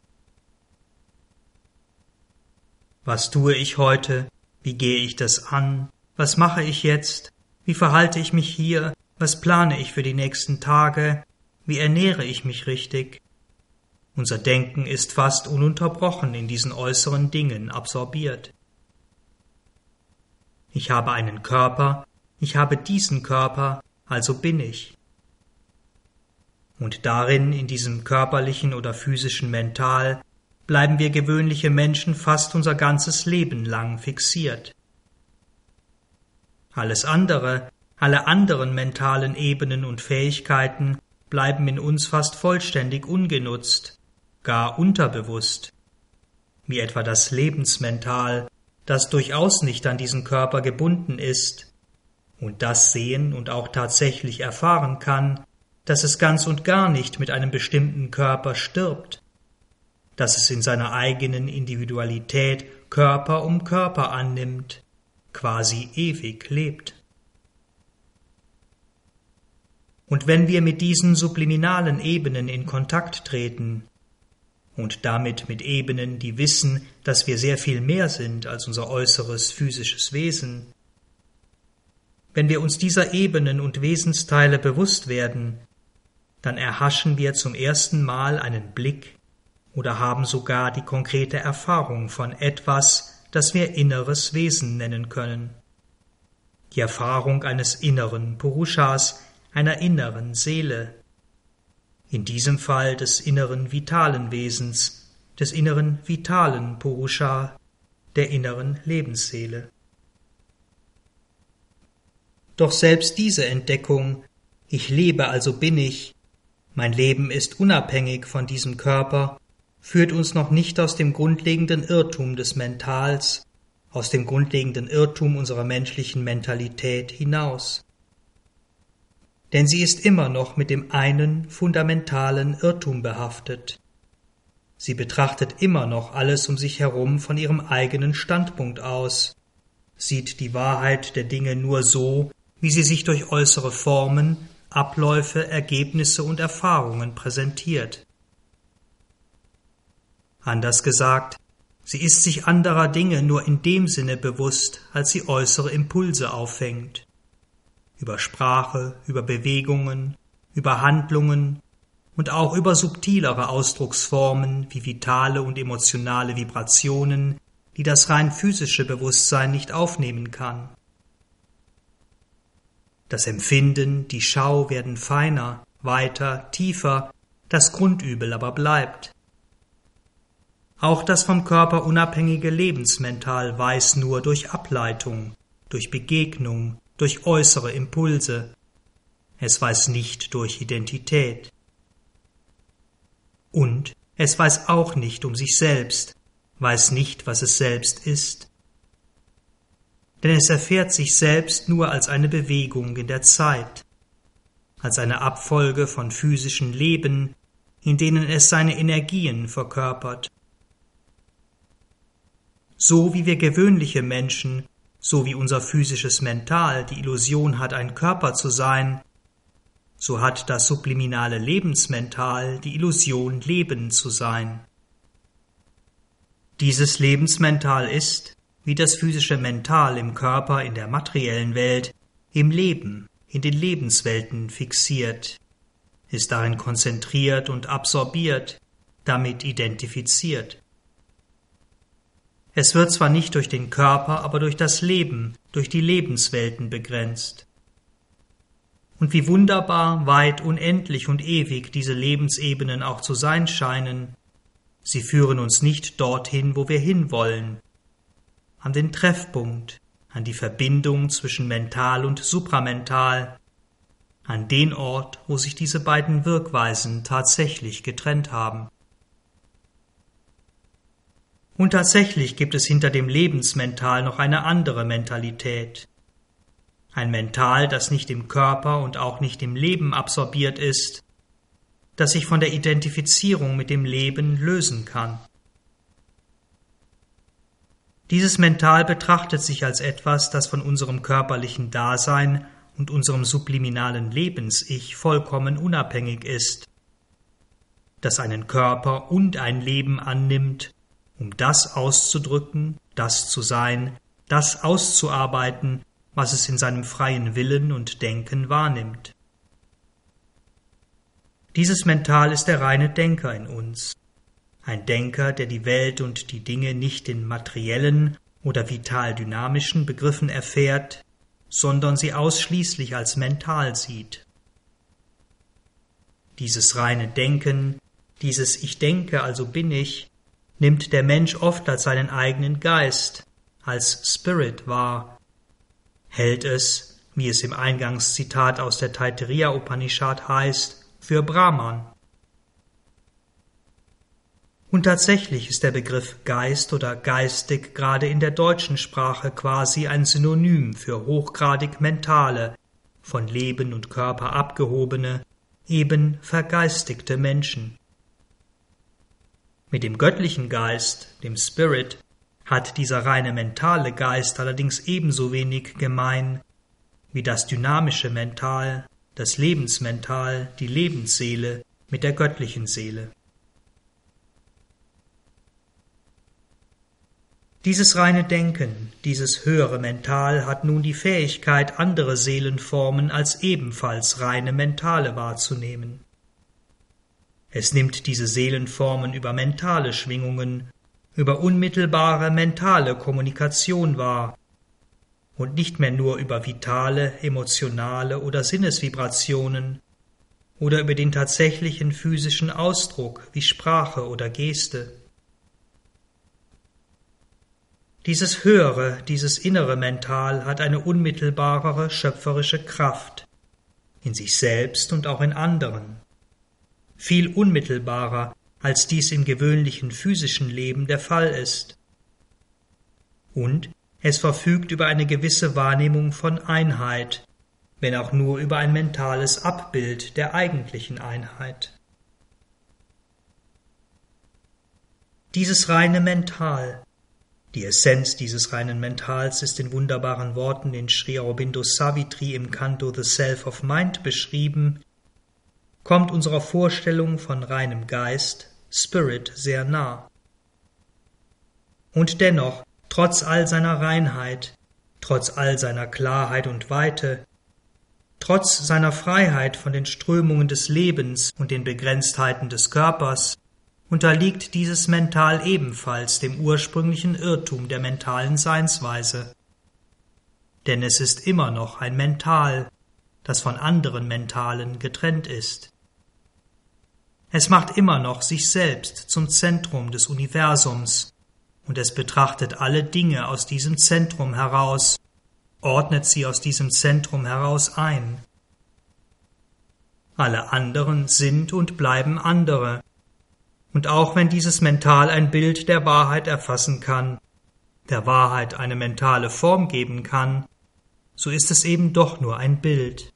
Was tue ich heute? Wie gehe ich das an? Was mache ich jetzt? Wie verhalte ich mich hier? Was plane ich für die nächsten Tage? Wie ernähre ich mich richtig? Unser Denken ist fast ununterbrochen in diesen äußeren Dingen absorbiert. Ich habe einen Körper, ich habe diesen Körper, also bin ich. Und darin, in diesem körperlichen oder physischen Mental, bleiben wir gewöhnliche Menschen fast unser ganzes Leben lang fixiert. Alles andere, alle anderen mentalen Ebenen und Fähigkeiten bleiben in uns fast vollständig ungenutzt, gar unterbewusst, wie etwa das Lebensmental, das durchaus nicht an diesen Körper gebunden ist und das sehen und auch tatsächlich erfahren kann, dass es ganz und gar nicht mit einem bestimmten Körper stirbt, dass es in seiner eigenen Individualität Körper um Körper annimmt, quasi ewig lebt. Und wenn wir mit diesen subliminalen Ebenen in Kontakt treten, und damit mit Ebenen, die wissen, dass wir sehr viel mehr sind als unser äußeres physisches Wesen, wenn wir uns dieser Ebenen und Wesensteile bewusst werden, dann erhaschen wir zum ersten Mal einen Blick oder haben sogar die konkrete Erfahrung von etwas, das wir inneres Wesen nennen können. Die Erfahrung eines inneren Purushas, einer inneren Seele. In diesem Fall des inneren vitalen Wesens, des inneren vitalen Purusha, der inneren Lebensseele. Doch selbst diese Entdeckung, ich lebe also bin ich, mein Leben ist unabhängig von diesem Körper, führt uns noch nicht aus dem grundlegenden Irrtum des Mentals, aus dem grundlegenden Irrtum unserer menschlichen Mentalität hinaus. Denn sie ist immer noch mit dem einen fundamentalen Irrtum behaftet. Sie betrachtet immer noch alles um sich herum von ihrem eigenen Standpunkt aus, sieht die Wahrheit der Dinge nur so, wie sie sich durch äußere Formen, Abläufe, Ergebnisse und Erfahrungen präsentiert. Anders gesagt, sie ist sich anderer Dinge nur in dem Sinne bewusst, als sie äußere Impulse auffängt. Über Sprache, über Bewegungen, über Handlungen und auch über subtilere Ausdrucksformen wie vitale und emotionale Vibrationen, die das rein physische Bewusstsein nicht aufnehmen kann. Das Empfinden, die Schau werden feiner, weiter, tiefer, das Grundübel aber bleibt. Auch das vom Körper unabhängige Lebensmental weiß nur durch Ableitung, durch Begegnung, durch äußere Impulse. Es weiß nicht durch Identität. Und es weiß auch nicht um sich selbst, weiß nicht, was es selbst ist denn es erfährt sich selbst nur als eine Bewegung in der Zeit, als eine Abfolge von physischen Leben, in denen es seine Energien verkörpert. So wie wir gewöhnliche Menschen, so wie unser physisches Mental die Illusion hat, ein Körper zu sein, so hat das subliminale Lebensmental die Illusion, Leben zu sein. Dieses Lebensmental ist, wie das physische Mental im Körper in der materiellen Welt, im Leben, in den Lebenswelten fixiert, ist darin konzentriert und absorbiert, damit identifiziert. Es wird zwar nicht durch den Körper, aber durch das Leben, durch die Lebenswelten begrenzt. Und wie wunderbar, weit, unendlich und ewig diese Lebensebenen auch zu sein scheinen, sie führen uns nicht dorthin, wo wir hinwollen, an den Treffpunkt, an die Verbindung zwischen mental und supramental, an den Ort, wo sich diese beiden Wirkweisen tatsächlich getrennt haben. Und tatsächlich gibt es hinter dem Lebensmental noch eine andere Mentalität. Ein Mental, das nicht im Körper und auch nicht im Leben absorbiert ist, das sich von der Identifizierung mit dem Leben lösen kann. Dieses Mental betrachtet sich als etwas, das von unserem körperlichen Dasein und unserem subliminalen Lebens-Ich vollkommen unabhängig ist, das einen Körper und ein Leben annimmt, um das auszudrücken, das zu sein, das auszuarbeiten, was es in seinem freien Willen und Denken wahrnimmt. Dieses Mental ist der reine Denker in uns, ein Denker, der die Welt und die Dinge nicht in materiellen oder vital dynamischen Begriffen erfährt, sondern sie ausschließlich als mental sieht. Dieses reine Denken, dieses Ich denke, also bin ich, nimmt der Mensch oft als seinen eigenen Geist, als Spirit wahr, hält es, wie es im Eingangszitat aus der Taittiriya Upanishad heißt, für Brahman. Und tatsächlich ist der Begriff Geist oder geistig gerade in der deutschen Sprache quasi ein Synonym für hochgradig mentale, von Leben und Körper abgehobene, eben vergeistigte Menschen. Mit dem göttlichen Geist, dem Spirit, hat dieser reine mentale Geist allerdings ebenso wenig gemein wie das dynamische Mental, das Lebensmental, die Lebensseele mit der göttlichen Seele. Dieses reine Denken, dieses höhere Mental hat nun die Fähigkeit, andere Seelenformen als ebenfalls reine mentale wahrzunehmen. Es nimmt diese Seelenformen über mentale Schwingungen, über unmittelbare mentale Kommunikation wahr und nicht mehr nur über vitale, emotionale oder Sinnesvibrationen oder über den tatsächlichen physischen Ausdruck wie Sprache oder Geste. Dieses höhere, dieses innere Mental hat eine unmittelbarere schöpferische Kraft in sich selbst und auch in anderen, viel unmittelbarer, als dies im gewöhnlichen physischen Leben der Fall ist. Und es verfügt über eine gewisse Wahrnehmung von Einheit, wenn auch nur über ein mentales Abbild der eigentlichen Einheit. Dieses reine Mental die Essenz dieses reinen Mentals ist in wunderbaren Worten in Sri Aurobindo Savitri im Kanto The Self of Mind beschrieben, kommt unserer Vorstellung von reinem Geist, Spirit, sehr nah. Und dennoch, trotz all seiner Reinheit, trotz all seiner Klarheit und Weite, trotz seiner Freiheit von den Strömungen des Lebens und den Begrenztheiten des Körpers, unterliegt dieses Mental ebenfalls dem ursprünglichen Irrtum der mentalen Seinsweise. Denn es ist immer noch ein Mental, das von anderen Mentalen getrennt ist. Es macht immer noch sich selbst zum Zentrum des Universums, und es betrachtet alle Dinge aus diesem Zentrum heraus, ordnet sie aus diesem Zentrum heraus ein. Alle anderen sind und bleiben andere, und auch wenn dieses Mental ein Bild der Wahrheit erfassen kann, der Wahrheit eine mentale Form geben kann, so ist es eben doch nur ein Bild,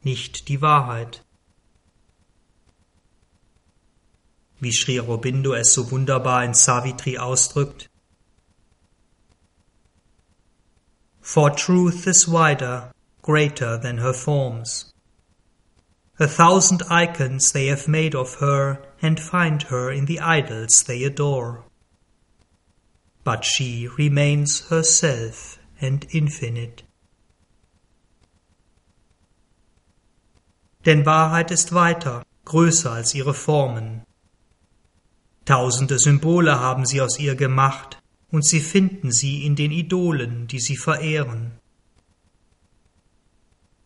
nicht die Wahrheit. Wie Sri Aurobindo es so wunderbar in Savitri ausdrückt, For truth is wider, greater than her forms. A thousand icons they have made of her, and find her in the idols they adore. But she remains herself and infinite. Denn Wahrheit ist weiter, größer als ihre Formen. Tausende Symbole haben sie aus ihr gemacht, und sie finden sie in den Idolen, die sie verehren.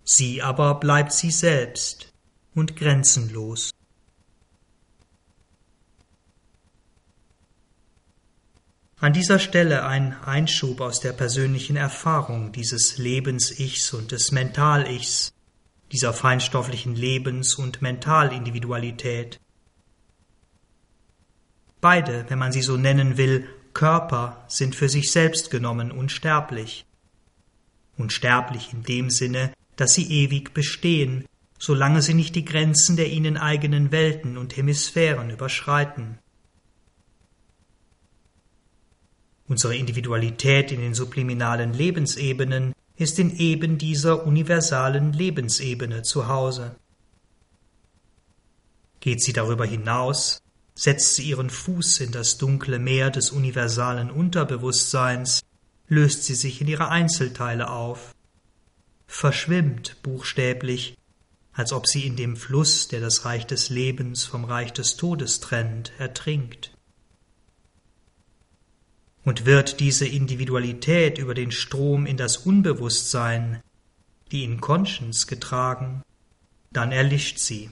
Sie aber bleibt sie selbst, und grenzenlos. An dieser Stelle ein Einschub aus der persönlichen Erfahrung dieses Lebens-Ichs und des Mental-Ichs, dieser feinstofflichen Lebens- und Mentalindividualität. Beide, wenn man sie so nennen will, Körper sind für sich selbst genommen unsterblich. Unsterblich in dem Sinne, dass sie ewig bestehen, solange sie nicht die Grenzen der ihnen eigenen Welten und Hemisphären überschreiten. Unsere Individualität in den subliminalen Lebensebenen ist in eben dieser universalen Lebensebene zu Hause. Geht sie darüber hinaus, setzt sie ihren Fuß in das dunkle Meer des universalen Unterbewusstseins, löst sie sich in ihre Einzelteile auf, verschwimmt buchstäblich als ob sie in dem Fluss, der das Reich des Lebens vom Reich des Todes trennt, ertrinkt. Und wird diese Individualität über den Strom in das Unbewusstsein, die in Conscience getragen, dann erlischt sie.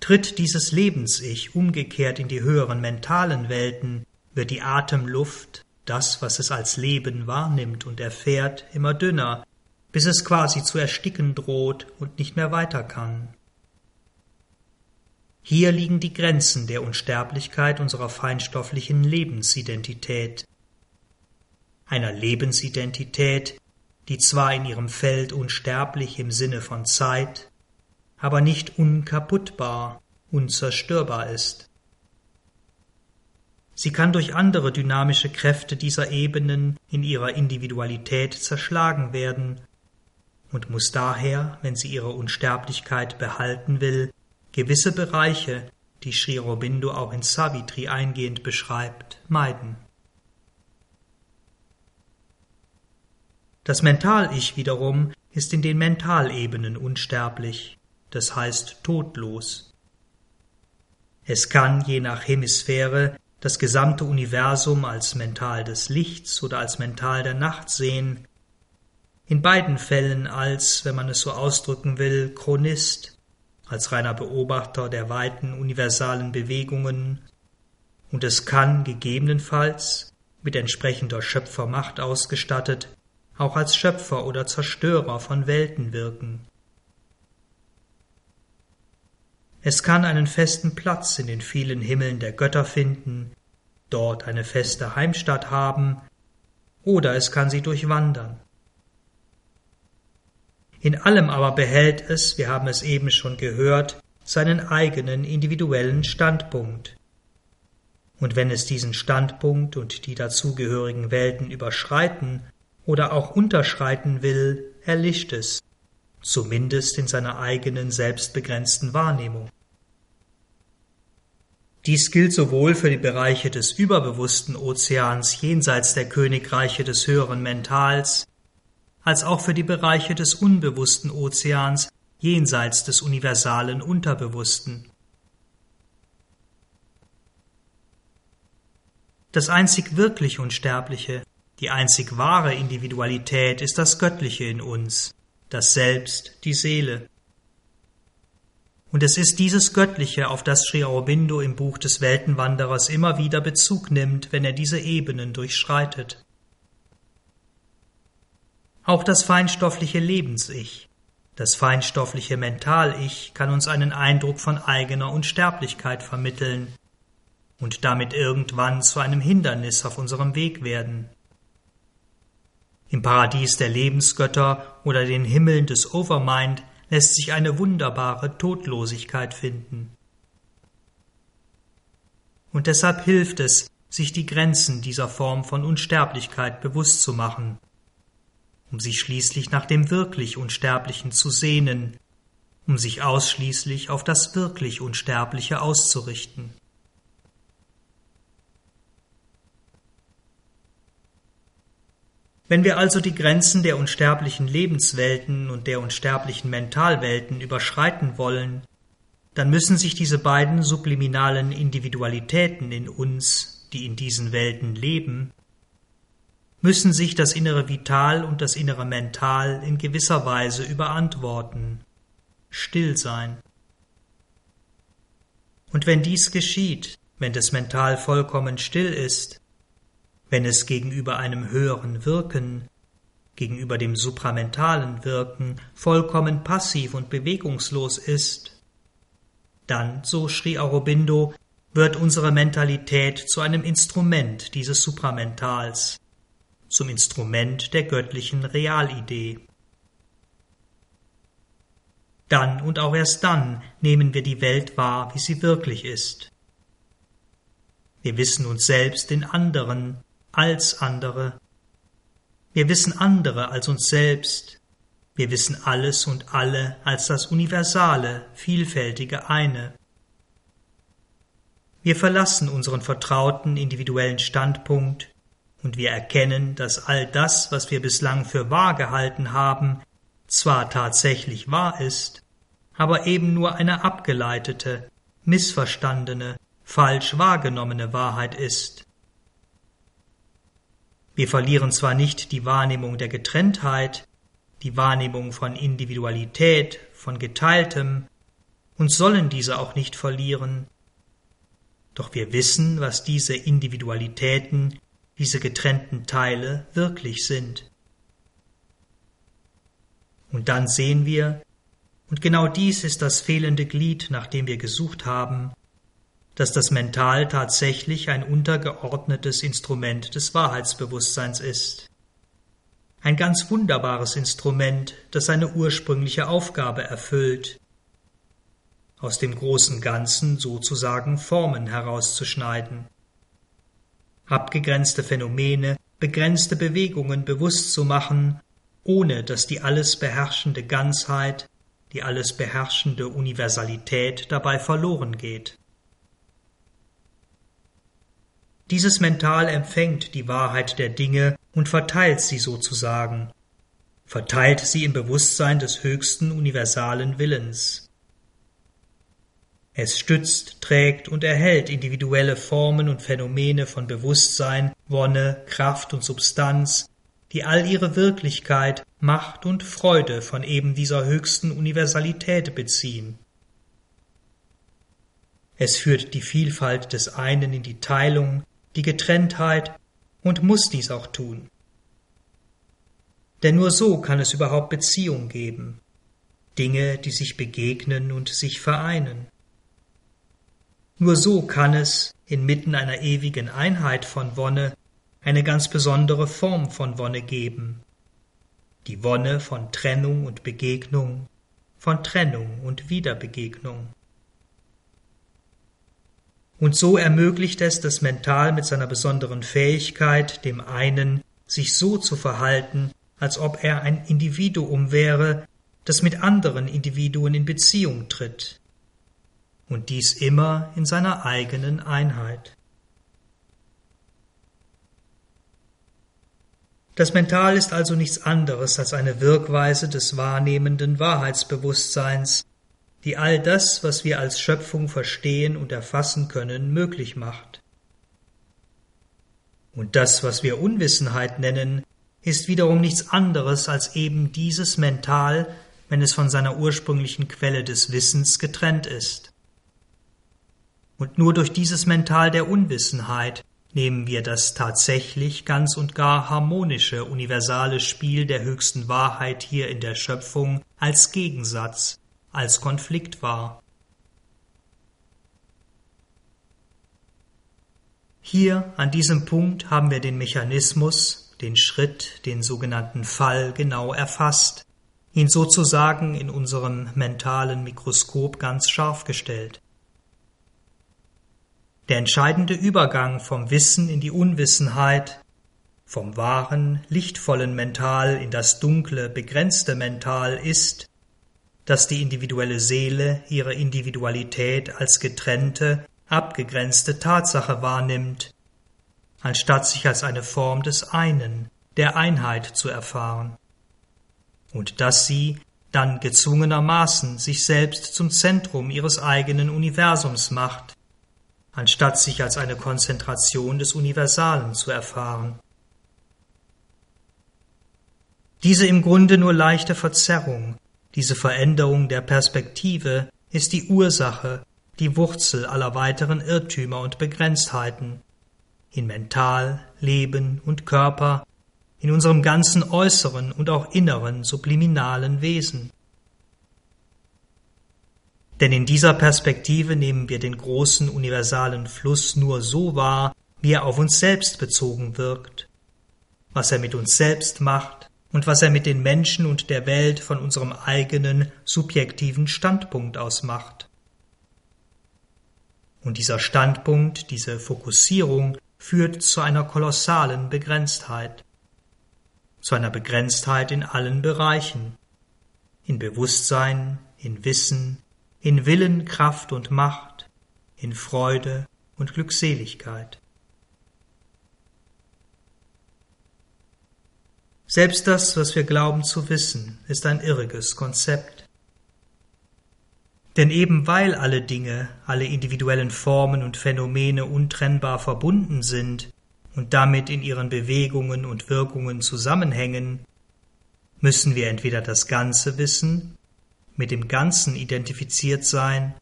Tritt dieses Lebens-Ich umgekehrt in die höheren mentalen Welten, wird die Atemluft, das, was es als Leben wahrnimmt und erfährt, immer dünner, bis es quasi zu ersticken droht und nicht mehr weiter kann. Hier liegen die Grenzen der Unsterblichkeit unserer feinstofflichen Lebensidentität. Einer Lebensidentität, die zwar in ihrem Feld unsterblich im Sinne von Zeit, aber nicht unkaputtbar, unzerstörbar ist. Sie kann durch andere dynamische Kräfte dieser Ebenen in ihrer Individualität zerschlagen werden und muss daher, wenn sie ihre Unsterblichkeit behalten will, gewisse Bereiche, die Sri Aurobindo auch in Savitri eingehend beschreibt, meiden. Das Mental-Ich wiederum ist in den Mentalebenen unsterblich, das heißt todlos. Es kann je nach Hemisphäre das gesamte Universum als Mental des Lichts oder als Mental der Nacht sehen, in beiden Fällen als, wenn man es so ausdrücken will, Chronist, als reiner Beobachter der weiten universalen Bewegungen, und es kann gegebenenfalls, mit entsprechender Schöpfermacht ausgestattet, auch als Schöpfer oder Zerstörer von Welten wirken. Es kann einen festen Platz in den vielen Himmeln der Götter finden, dort eine feste Heimstatt haben, oder es kann sie durchwandern. In allem aber behält es, wir haben es eben schon gehört, seinen eigenen individuellen Standpunkt. Und wenn es diesen Standpunkt und die dazugehörigen Welten überschreiten oder auch unterschreiten will, erlischt es, zumindest in seiner eigenen selbstbegrenzten Wahrnehmung. Dies gilt sowohl für die Bereiche des überbewussten Ozeans jenseits der Königreiche des höheren Mentals, als auch für die Bereiche des unbewussten Ozeans jenseits des universalen Unterbewussten. Das einzig wirklich Unsterbliche, die einzig wahre Individualität ist das Göttliche in uns, das Selbst, die Seele. Und es ist dieses Göttliche, auf das Sri Aurobindo im Buch des Weltenwanderers immer wieder Bezug nimmt, wenn er diese Ebenen durchschreitet. Auch das feinstoffliche Lebens-Ich, das feinstoffliche Mental-Ich kann uns einen Eindruck von eigener Unsterblichkeit vermitteln und damit irgendwann zu einem Hindernis auf unserem Weg werden. Im Paradies der Lebensgötter oder den Himmeln des Overmind lässt sich eine wunderbare Todlosigkeit finden. Und deshalb hilft es, sich die Grenzen dieser Form von Unsterblichkeit bewusst zu machen um sich schließlich nach dem wirklich Unsterblichen zu sehnen, um sich ausschließlich auf das wirklich Unsterbliche auszurichten. Wenn wir also die Grenzen der unsterblichen Lebenswelten und der unsterblichen Mentalwelten überschreiten wollen, dann müssen sich diese beiden subliminalen Individualitäten in uns, die in diesen Welten leben, müssen sich das innere Vital und das innere Mental in gewisser Weise überantworten, still sein. Und wenn dies geschieht, wenn das Mental vollkommen still ist, wenn es gegenüber einem höheren Wirken, gegenüber dem supramentalen Wirken vollkommen passiv und bewegungslos ist, dann, so schrie Aurobindo, wird unsere Mentalität zu einem Instrument dieses Supramentals, zum Instrument der göttlichen Realidee. Dann und auch erst dann nehmen wir die Welt wahr, wie sie wirklich ist. Wir wissen uns selbst in anderen als andere. Wir wissen andere als uns selbst. Wir wissen alles und alle als das universale, vielfältige eine. Wir verlassen unseren vertrauten individuellen Standpunkt und wir erkennen, dass all das, was wir bislang für wahr gehalten haben, zwar tatsächlich wahr ist, aber eben nur eine abgeleitete, missverstandene, falsch wahrgenommene Wahrheit ist. Wir verlieren zwar nicht die Wahrnehmung der Getrenntheit, die Wahrnehmung von Individualität, von Geteiltem, und sollen diese auch nicht verlieren, doch wir wissen, was diese Individualitäten, diese getrennten Teile wirklich sind. Und dann sehen wir, und genau dies ist das fehlende Glied, nach dem wir gesucht haben, dass das Mental tatsächlich ein untergeordnetes Instrument des Wahrheitsbewusstseins ist. Ein ganz wunderbares Instrument, das seine ursprüngliche Aufgabe erfüllt, aus dem großen Ganzen sozusagen Formen herauszuschneiden. Abgegrenzte Phänomene, begrenzte Bewegungen bewusst zu machen, ohne dass die alles beherrschende Ganzheit, die alles beherrschende Universalität dabei verloren geht. Dieses Mental empfängt die Wahrheit der Dinge und verteilt sie sozusagen, verteilt sie im Bewusstsein des höchsten universalen Willens. Es stützt, trägt und erhält individuelle Formen und Phänomene von Bewusstsein, Wonne, Kraft und Substanz, die all ihre Wirklichkeit, Macht und Freude von eben dieser höchsten Universalität beziehen. Es führt die Vielfalt des einen in die Teilung, die Getrenntheit und muss dies auch tun. Denn nur so kann es überhaupt Beziehung geben, Dinge, die sich begegnen und sich vereinen. Nur so kann es, inmitten einer ewigen Einheit von Wonne, eine ganz besondere Form von Wonne geben. Die Wonne von Trennung und Begegnung, von Trennung und Wiederbegegnung. Und so ermöglicht es das Mental mit seiner besonderen Fähigkeit, dem einen sich so zu verhalten, als ob er ein Individuum wäre, das mit anderen Individuen in Beziehung tritt, und dies immer in seiner eigenen Einheit. Das Mental ist also nichts anderes als eine Wirkweise des wahrnehmenden Wahrheitsbewusstseins, die all das, was wir als Schöpfung verstehen und erfassen können, möglich macht. Und das, was wir Unwissenheit nennen, ist wiederum nichts anderes als eben dieses Mental, wenn es von seiner ursprünglichen Quelle des Wissens getrennt ist. Und nur durch dieses Mental der Unwissenheit nehmen wir das tatsächlich ganz und gar harmonische, universale Spiel der höchsten Wahrheit hier in der Schöpfung als Gegensatz, als Konflikt wahr. Hier an diesem Punkt haben wir den Mechanismus, den Schritt, den sogenannten Fall genau erfasst, ihn sozusagen in unserem mentalen Mikroskop ganz scharf gestellt. Der entscheidende Übergang vom Wissen in die Unwissenheit, vom wahren, lichtvollen Mental in das dunkle, begrenzte Mental ist, dass die individuelle Seele ihre Individualität als getrennte, abgegrenzte Tatsache wahrnimmt, anstatt sich als eine Form des einen, der Einheit zu erfahren, und dass sie dann gezwungenermaßen sich selbst zum Zentrum ihres eigenen Universums macht, anstatt sich als eine Konzentration des Universalen zu erfahren. Diese im Grunde nur leichte Verzerrung, diese Veränderung der Perspektive ist die Ursache, die Wurzel aller weiteren Irrtümer und Begrenztheiten in Mental, Leben und Körper, in unserem ganzen äußeren und auch inneren subliminalen Wesen. Denn in dieser Perspektive nehmen wir den großen universalen Fluss nur so wahr, wie er auf uns selbst bezogen wirkt, was er mit uns selbst macht und was er mit den Menschen und der Welt von unserem eigenen subjektiven Standpunkt aus macht. Und dieser Standpunkt, diese Fokussierung führt zu einer kolossalen Begrenztheit, zu einer Begrenztheit in allen Bereichen, in Bewusstsein, in Wissen, in Willen, Kraft und Macht, in Freude und Glückseligkeit. Selbst das, was wir glauben zu wissen, ist ein irriges Konzept. Denn eben weil alle Dinge, alle individuellen Formen und Phänomene untrennbar verbunden sind und damit in ihren Bewegungen und Wirkungen zusammenhängen, müssen wir entweder das Ganze wissen, mit dem Ganzen identifiziert sein,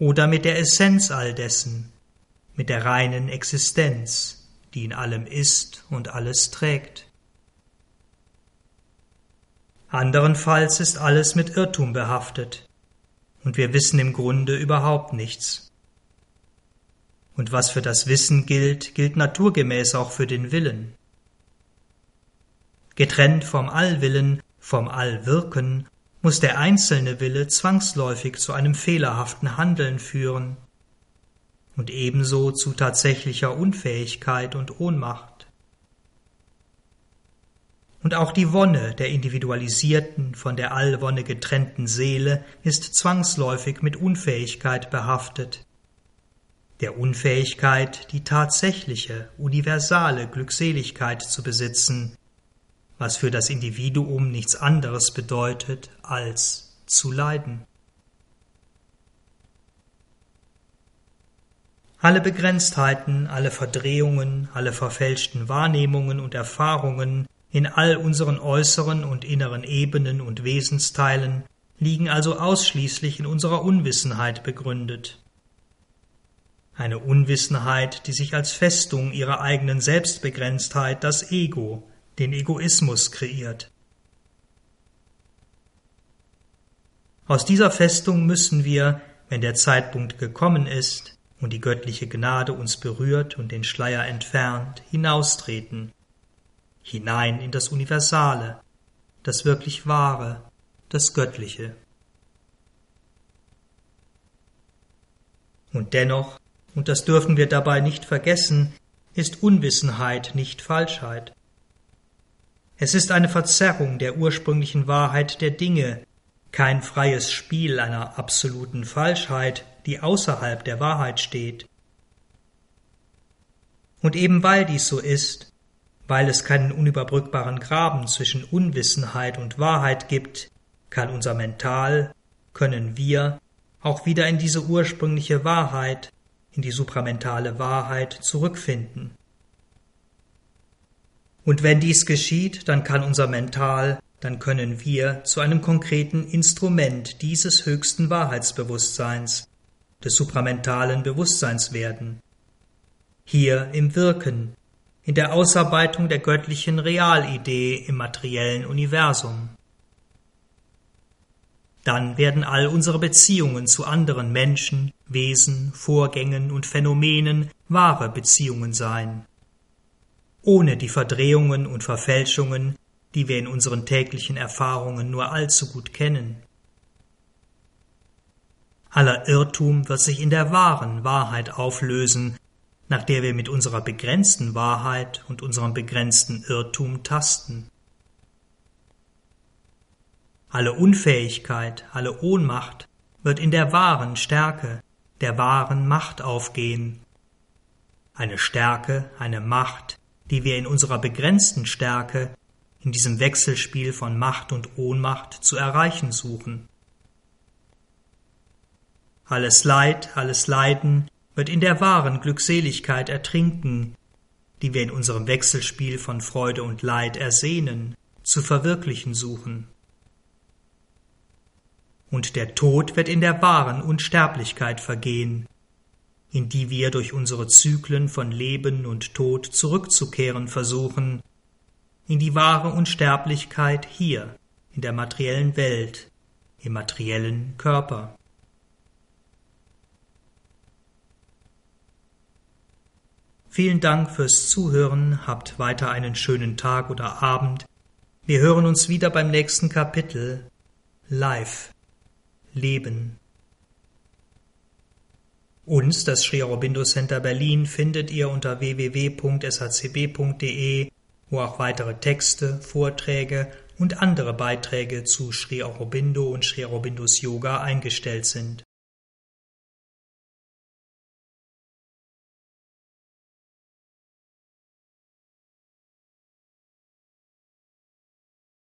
oder mit der Essenz all dessen, mit der reinen Existenz, die in allem ist und alles trägt. Anderenfalls ist alles mit Irrtum behaftet, und wir wissen im Grunde überhaupt nichts. Und was für das Wissen gilt, gilt naturgemäß auch für den Willen. Getrennt vom Allwillen, vom Allwirken, muss der einzelne Wille zwangsläufig zu einem fehlerhaften Handeln führen und ebenso zu tatsächlicher Unfähigkeit und Ohnmacht. Und auch die Wonne der individualisierten, von der Allwonne getrennten Seele ist zwangsläufig mit Unfähigkeit behaftet, der Unfähigkeit, die tatsächliche, universale Glückseligkeit zu besitzen, was für das Individuum nichts anderes bedeutet als zu leiden. Alle Begrenztheiten, alle Verdrehungen, alle verfälschten Wahrnehmungen und Erfahrungen in all unseren äußeren und inneren Ebenen und Wesensteilen liegen also ausschließlich in unserer Unwissenheit begründet. Eine Unwissenheit, die sich als Festung ihrer eigenen Selbstbegrenztheit das Ego, den Egoismus kreiert. Aus dieser Festung müssen wir, wenn der Zeitpunkt gekommen ist und die göttliche Gnade uns berührt und den Schleier entfernt, hinaustreten, hinein in das Universale, das wirklich Wahre, das Göttliche. Und dennoch, und das dürfen wir dabei nicht vergessen, ist Unwissenheit nicht Falschheit. Es ist eine Verzerrung der ursprünglichen Wahrheit der Dinge, kein freies Spiel einer absoluten Falschheit, die außerhalb der Wahrheit steht. Und eben weil dies so ist, weil es keinen unüberbrückbaren Graben zwischen Unwissenheit und Wahrheit gibt, kann unser Mental, können wir auch wieder in diese ursprüngliche Wahrheit, in die supramentale Wahrheit zurückfinden. Und wenn dies geschieht, dann kann unser Mental, dann können wir zu einem konkreten Instrument dieses höchsten Wahrheitsbewusstseins, des supramentalen Bewusstseins werden. Hier im Wirken, in der Ausarbeitung der göttlichen Realidee im materiellen Universum. Dann werden all unsere Beziehungen zu anderen Menschen, Wesen, Vorgängen und Phänomenen wahre Beziehungen sein ohne die Verdrehungen und Verfälschungen, die wir in unseren täglichen Erfahrungen nur allzu gut kennen. Aller Irrtum wird sich in der wahren Wahrheit auflösen, nach der wir mit unserer begrenzten Wahrheit und unserem begrenzten Irrtum tasten. Alle Unfähigkeit, alle Ohnmacht wird in der wahren Stärke, der wahren Macht aufgehen. Eine Stärke, eine Macht, die wir in unserer begrenzten Stärke, in diesem Wechselspiel von Macht und Ohnmacht zu erreichen suchen. Alles Leid, alles Leiden wird in der wahren Glückseligkeit ertrinken, die wir in unserem Wechselspiel von Freude und Leid ersehnen, zu verwirklichen suchen. Und der Tod wird in der wahren Unsterblichkeit vergehen, in die wir durch unsere Zyklen von Leben und Tod zurückzukehren versuchen, in die wahre Unsterblichkeit hier, in der materiellen Welt, im materiellen Körper. Vielen Dank fürs Zuhören, habt weiter einen schönen Tag oder Abend. Wir hören uns wieder beim nächsten Kapitel. Live. Leben. Uns, das Sri Aurobindo Center Berlin, findet ihr unter www.shcb.de, wo auch weitere Texte, Vorträge und andere Beiträge zu Sri Aurobindo und Sri Aurobindos Yoga eingestellt sind